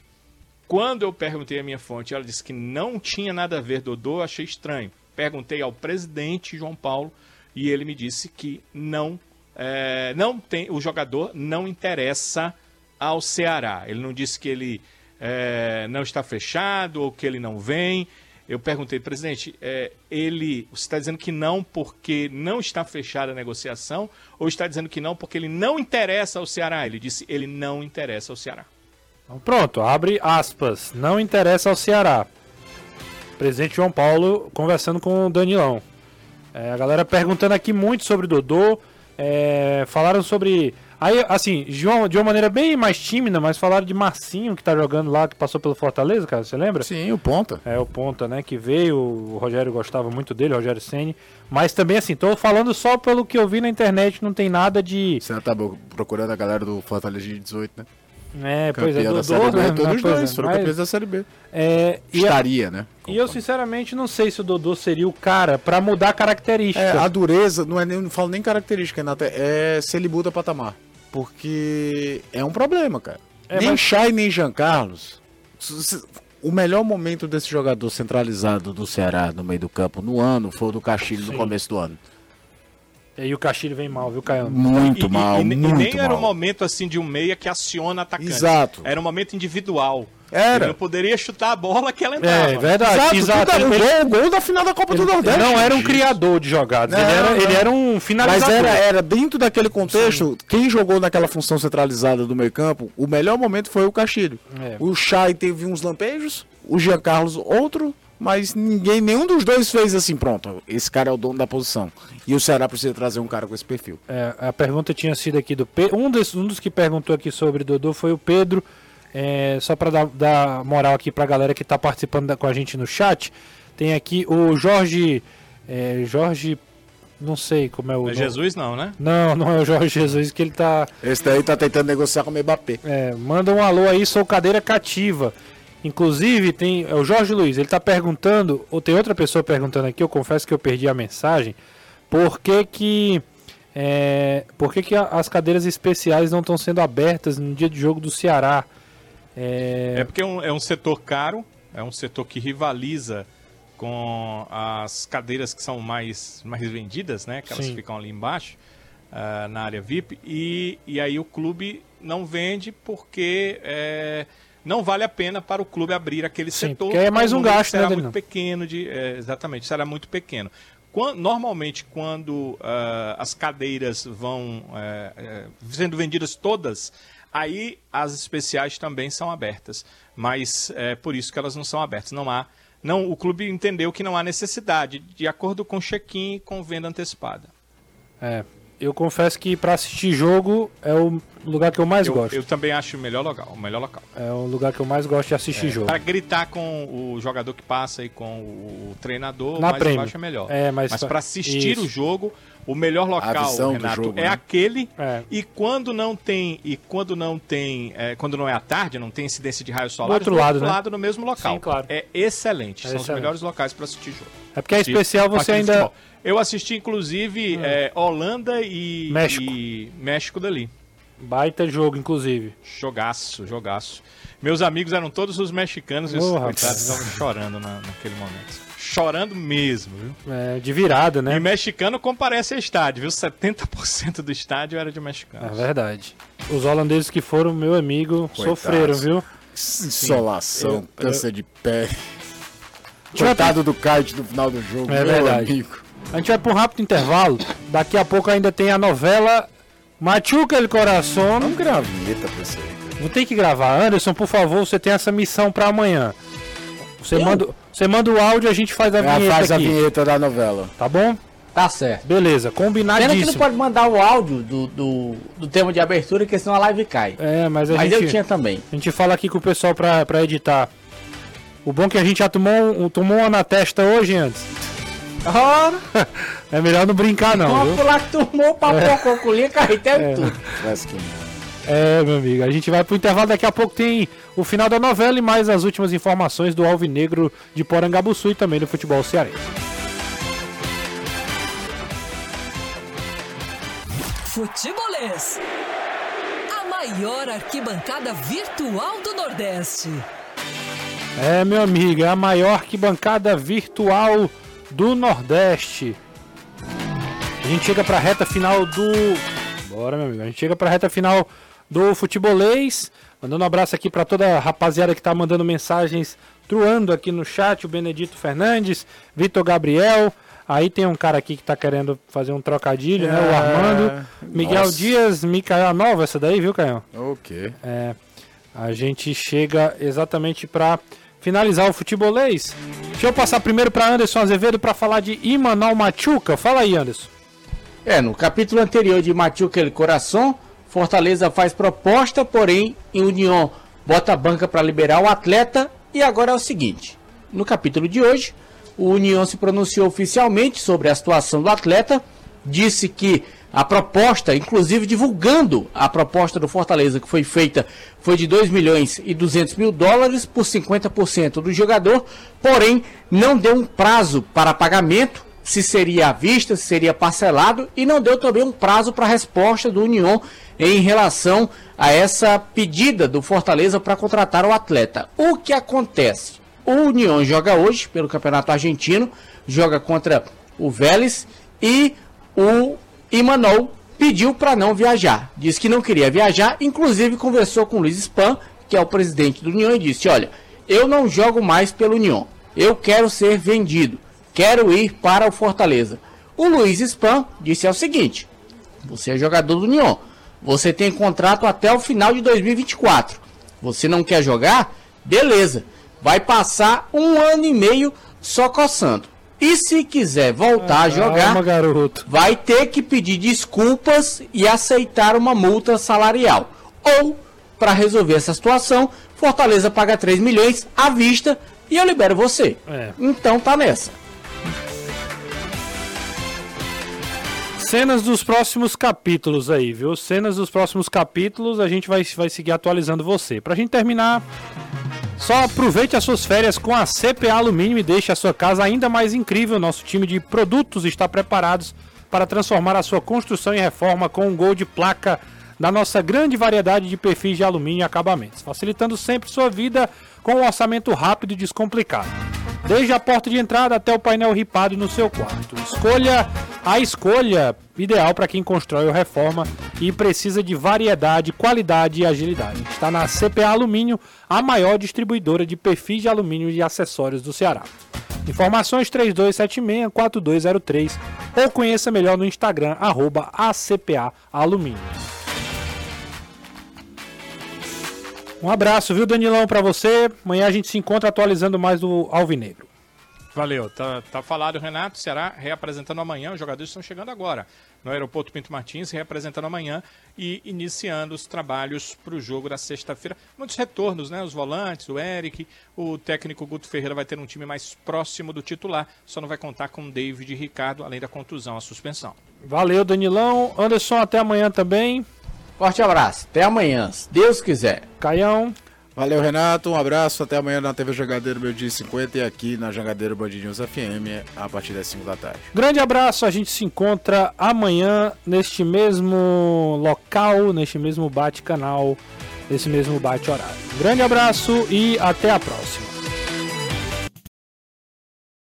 Quando eu perguntei à minha fonte, ela disse que não tinha nada a ver, Dodô, achei estranho. Perguntei ao presidente João Paulo e ele me disse que não, é, não tem, o jogador não interessa ao Ceará. Ele não disse que ele é, não está fechado ou que ele não vem. Eu perguntei, presidente, é, ele você está dizendo que não porque não está fechada a negociação ou está dizendo que não porque ele não interessa ao Ceará? Ele disse, ele não interessa ao Ceará. Então, pronto, abre aspas. Não interessa ao Ceará. Presidente João Paulo conversando com o Danilão. É, a galera perguntando aqui muito sobre Dodô. é, falaram sobre. Aí, assim, de uma, de uma maneira bem mais tímida, mas falaram de Marcinho, que tá jogando lá, que passou pelo Fortaleza, cara, você lembra? Sim, o ponta. É, o Ponta, né, que veio, o Rogério gostava muito dele, o Rogério Ceni. Mas também, assim, tô falando só pelo que eu vi na internet, não tem nada de. Você tá procurando a galera do Fortaleza de 18, né? É, pois é, da Dodô, Série B, né? todos os Pois é, dois foram mas- campeões da Série B. É, e, a- Estaria, né? e eu, sinceramente, não sei se o Dodô seria o cara pra mudar a característica. É, a dureza, não, é nem, não falo nem característica, Renato, é se ele muda patamar. Porque é um problema, cara. É, nem mas- Chay, nem Jean Carlos. O melhor momento desse jogador centralizado do Ceará no meio do campo no ano foi o do Castilho no Sim. começo do ano. E aí o Castilho vem mal, viu, Caio? Muito E- e- mal, e, e muito nem era um mal. momento assim de um meia que aciona atacante. Exato. Era um momento individual. Era. Ele não poderia chutar a bola que ela entrava. É, verdade. Exato. tudo era- Ele- o, gol, o gol da final da Copa do Ele, Nordeste. não era um criador de jogadas, ele, era, ele era um Mas finalizador. era, era dentro daquele contexto, quem jogou naquela função centralizada do meio campo, o melhor momento foi o Castilho. É. O Chay teve uns lampejos, o Jean Carlos outro, mas ninguém, nenhum dos dois fez assim, pronto, esse cara é o dono da posição. E o Ceará precisa trazer um cara com esse perfil. É, a pergunta tinha sido aqui do Pedro. Um, dos- um dos que perguntou aqui sobre Dodô foi o Pedro. É, só para dar, dar moral aqui pra galera que tá participando da- com a gente no chat. Tem aqui o Jorge. é, Jorge. Não sei como é o. É. Jesus não, né? Não, não é o Jorge Jesus, que ele tá. Esse daí tá tentando negociar com o Mbappé. É, manda um alô aí, sou cadeira cativa. Inclusive, tem é o Jorge Luiz, ele tá perguntando, ou tem outra pessoa perguntando aqui, eu confesso que eu perdi a mensagem, por que que, é, por que, que a- as cadeiras especiais não estão sendo abertas no dia de jogo do Ceará? É, É porque é um, é um setor caro, é um setor que rivaliza com as cadeiras que são mais, mais vendidas, né? Que elas Sim. ficam ali embaixo, ah, na área VIP. E, e aí o clube não vende porque é, não vale a pena para o clube abrir aquele Sim, setor. porque é mais um gasto, né, será Danilo? muito pequeno de, é, exatamente, será muito pequeno. Quan- normalmente, quando ah, as cadeiras vão é, é, sendo vendidas todas, aí as especiais também são abertas. Mas é por isso que elas não são abertas. Não há, não, o clube entendeu que não há necessidade, de acordo com check-in e com venda antecipada. é, eu confesso que para assistir jogo é o lugar que eu mais Eu, gosto. eu também acho o melhor local, o melhor local. É o lugar que eu mais gosto de assistir jogo. Para gritar com o jogador que passa e com o treinador, Na mais Prêmio. embaixo é melhor. É, mas mas pra- para assistir isso. o jogo, o melhor local, do Renato, jogo, é né? aquele. É. E quando não tem e quando não tem, é, quando não é à tarde, não tem incidência de raios solares, outro lado, né? no mesmo local. Sim, claro. É excelente. É São os excelente. melhores locais para assistir jogo. É porque a especial você ainda. Eu assisti, inclusive, é, Holanda e México. e México dali. Baita jogo, inclusive. Jogaço, jogaço. Meus amigos eram todos os mexicanos e os coitados estavam chorando na- naquele momento. Chorando mesmo, viu? É, de virada, né? E mexicano comparece a estádio, viu? 70% do estádio era de mexicanos. É verdade. Os holandeses que foram, meu amigo, Coitados. sofreram, viu? Insolação, câncer de pé. Coitado do kite no final do jogo, É verdade. amigo. A gente vai para um rápido intervalo. Daqui a pouco ainda tem a novela Machuca el Coração. Vamos criar uma vinheta pra aí. Vou ter que gravar. Anderson, por favor, você tem essa missão para amanhã. Você manda, você manda o áudio e a gente faz a Ela vinheta faz a aqui. vinheta da novela. Tá bom? Tá certo. Beleza, Pena que não combinadíssimo. pode mandar o áudio do, do, do tema de abertura, porque senão a live cai. É, mas a Mas gente, eu tinha também. a gente fala aqui com o pessoal pra, pra editar. O bom é que a gente já tomou, tomou uma na testa hoje antes. Ora, É melhor não brincar não, uma viu? pular que tomou, papocou com linha, carretel e tudo. Que não. É, meu amigo, a gente vai pro intervalo, daqui a pouco tem o final da novela e mais as últimas informações do Alvinegro de Porangabuçu e também do futebol cearense. Futebolês. A maior arquibancada virtual do Nordeste. É, meu amigo, é a maior arquibancada virtual do Nordeste. A gente chega pra reta final do. Bora, meu amigo. A gente chega pra reta final do futebolês. Mandando um abraço aqui pra toda a rapaziada que tá mandando mensagens, truando aqui no chat. O Benedito Fernandes, Vitor Gabriel. Aí tem um cara aqui que tá querendo fazer um trocadilho, né? O É, Armando. Miguel nossa. Dias, Micael Nova, essa daí, viu, Caio? Ok. É, a gente chega exatamente para finalizar o futebolês. Deixa eu passar primeiro para Anderson Azevedo para falar de Imanol Machuca. Fala aí, Anderson. É, no capítulo anterior de Machuca el Coração, Fortaleza faz proposta, porém, em União bota a banca para liberar o atleta. E agora é o seguinte: no capítulo de hoje, o União se pronunciou oficialmente sobre a situação do atleta, disse que a proposta, inclusive divulgando a proposta do Fortaleza que foi feita, foi de 2 milhões e 200 mil dólares por 50% do jogador, porém não deu um prazo para pagamento, se seria à vista, se seria parcelado, e não deu também um prazo para a resposta do União em relação a essa pedida do Fortaleza para contratar o atleta. O que acontece? O União joga hoje pelo Campeonato Argentino, joga contra o Vélez e o Imanol pediu para não viajar. Disse que não queria viajar, inclusive conversou com Luiz Spam, que é o presidente do União, e disse: Olha, eu não jogo mais pelo União, eu quero ser vendido, quero ir para o Fortaleza. O Luiz Spam disse é o seguinte: Você é jogador do União, você tem contrato até o final de 2024. Você não quer jogar? Beleza, vai passar um ano e meio só coçando. E se quiser voltar a jogar, garoto. vai ter que pedir desculpas e aceitar uma multa salarial. Ou, para resolver essa situação, Fortaleza paga 3 milhões à vista e eu libero você. É. Então tá nessa. Cenas dos próximos capítulos aí, viu? Cenas dos próximos capítulos, a gente vai, vai seguir atualizando você. Pra gente terminar, só aproveite as suas férias com a CPA Alumínio e deixe a sua casa ainda mais incrível. Nosso time de produtos está preparado para transformar a sua construção em reforma com um gol de placa da nossa grande variedade de perfis de alumínio e acabamentos, facilitando sempre sua vida com um orçamento rápido e descomplicado. Desde a porta de entrada até o painel ripado no seu quarto. Escolha a escolha ideal para quem constrói ou reforma e precisa de variedade, qualidade e agilidade. Está na CPA Alumínio, a maior distribuidora de perfis de alumínio e acessórios do Ceará. Informações 3276-4203 ou conheça melhor no Instagram, arroba ACPA Alumínio. Um abraço, viu, Danilão, para você. Amanhã a gente se encontra atualizando mais do Alvinegro. Valeu, tá, tá falado, Renato. Será reapresentando amanhã. Os jogadores estão chegando agora no aeroporto Pinto Martins, reapresentando amanhã e iniciando os trabalhos para o jogo da sexta-feira. Muitos retornos, né? Os volantes, o Eric, o técnico Guto Ferreira vai ter um time mais próximo do titular, só não vai contar com David e Ricardo, além da contusão, a suspensão. Valeu, Danilão. Anderson, até amanhã também. Forte abraço. Até amanhã, se Deus quiser. Caião. Valeu, Renato. Um abraço. Até amanhã na TV Jangadeiro, meu dia 50 e aqui na Jangadeiro Band News FM a partir das 5 da tarde. Grande abraço, a gente se encontra amanhã neste mesmo local, neste mesmo bate-canal, nesse mesmo bate-horário. Grande abraço e até a próxima.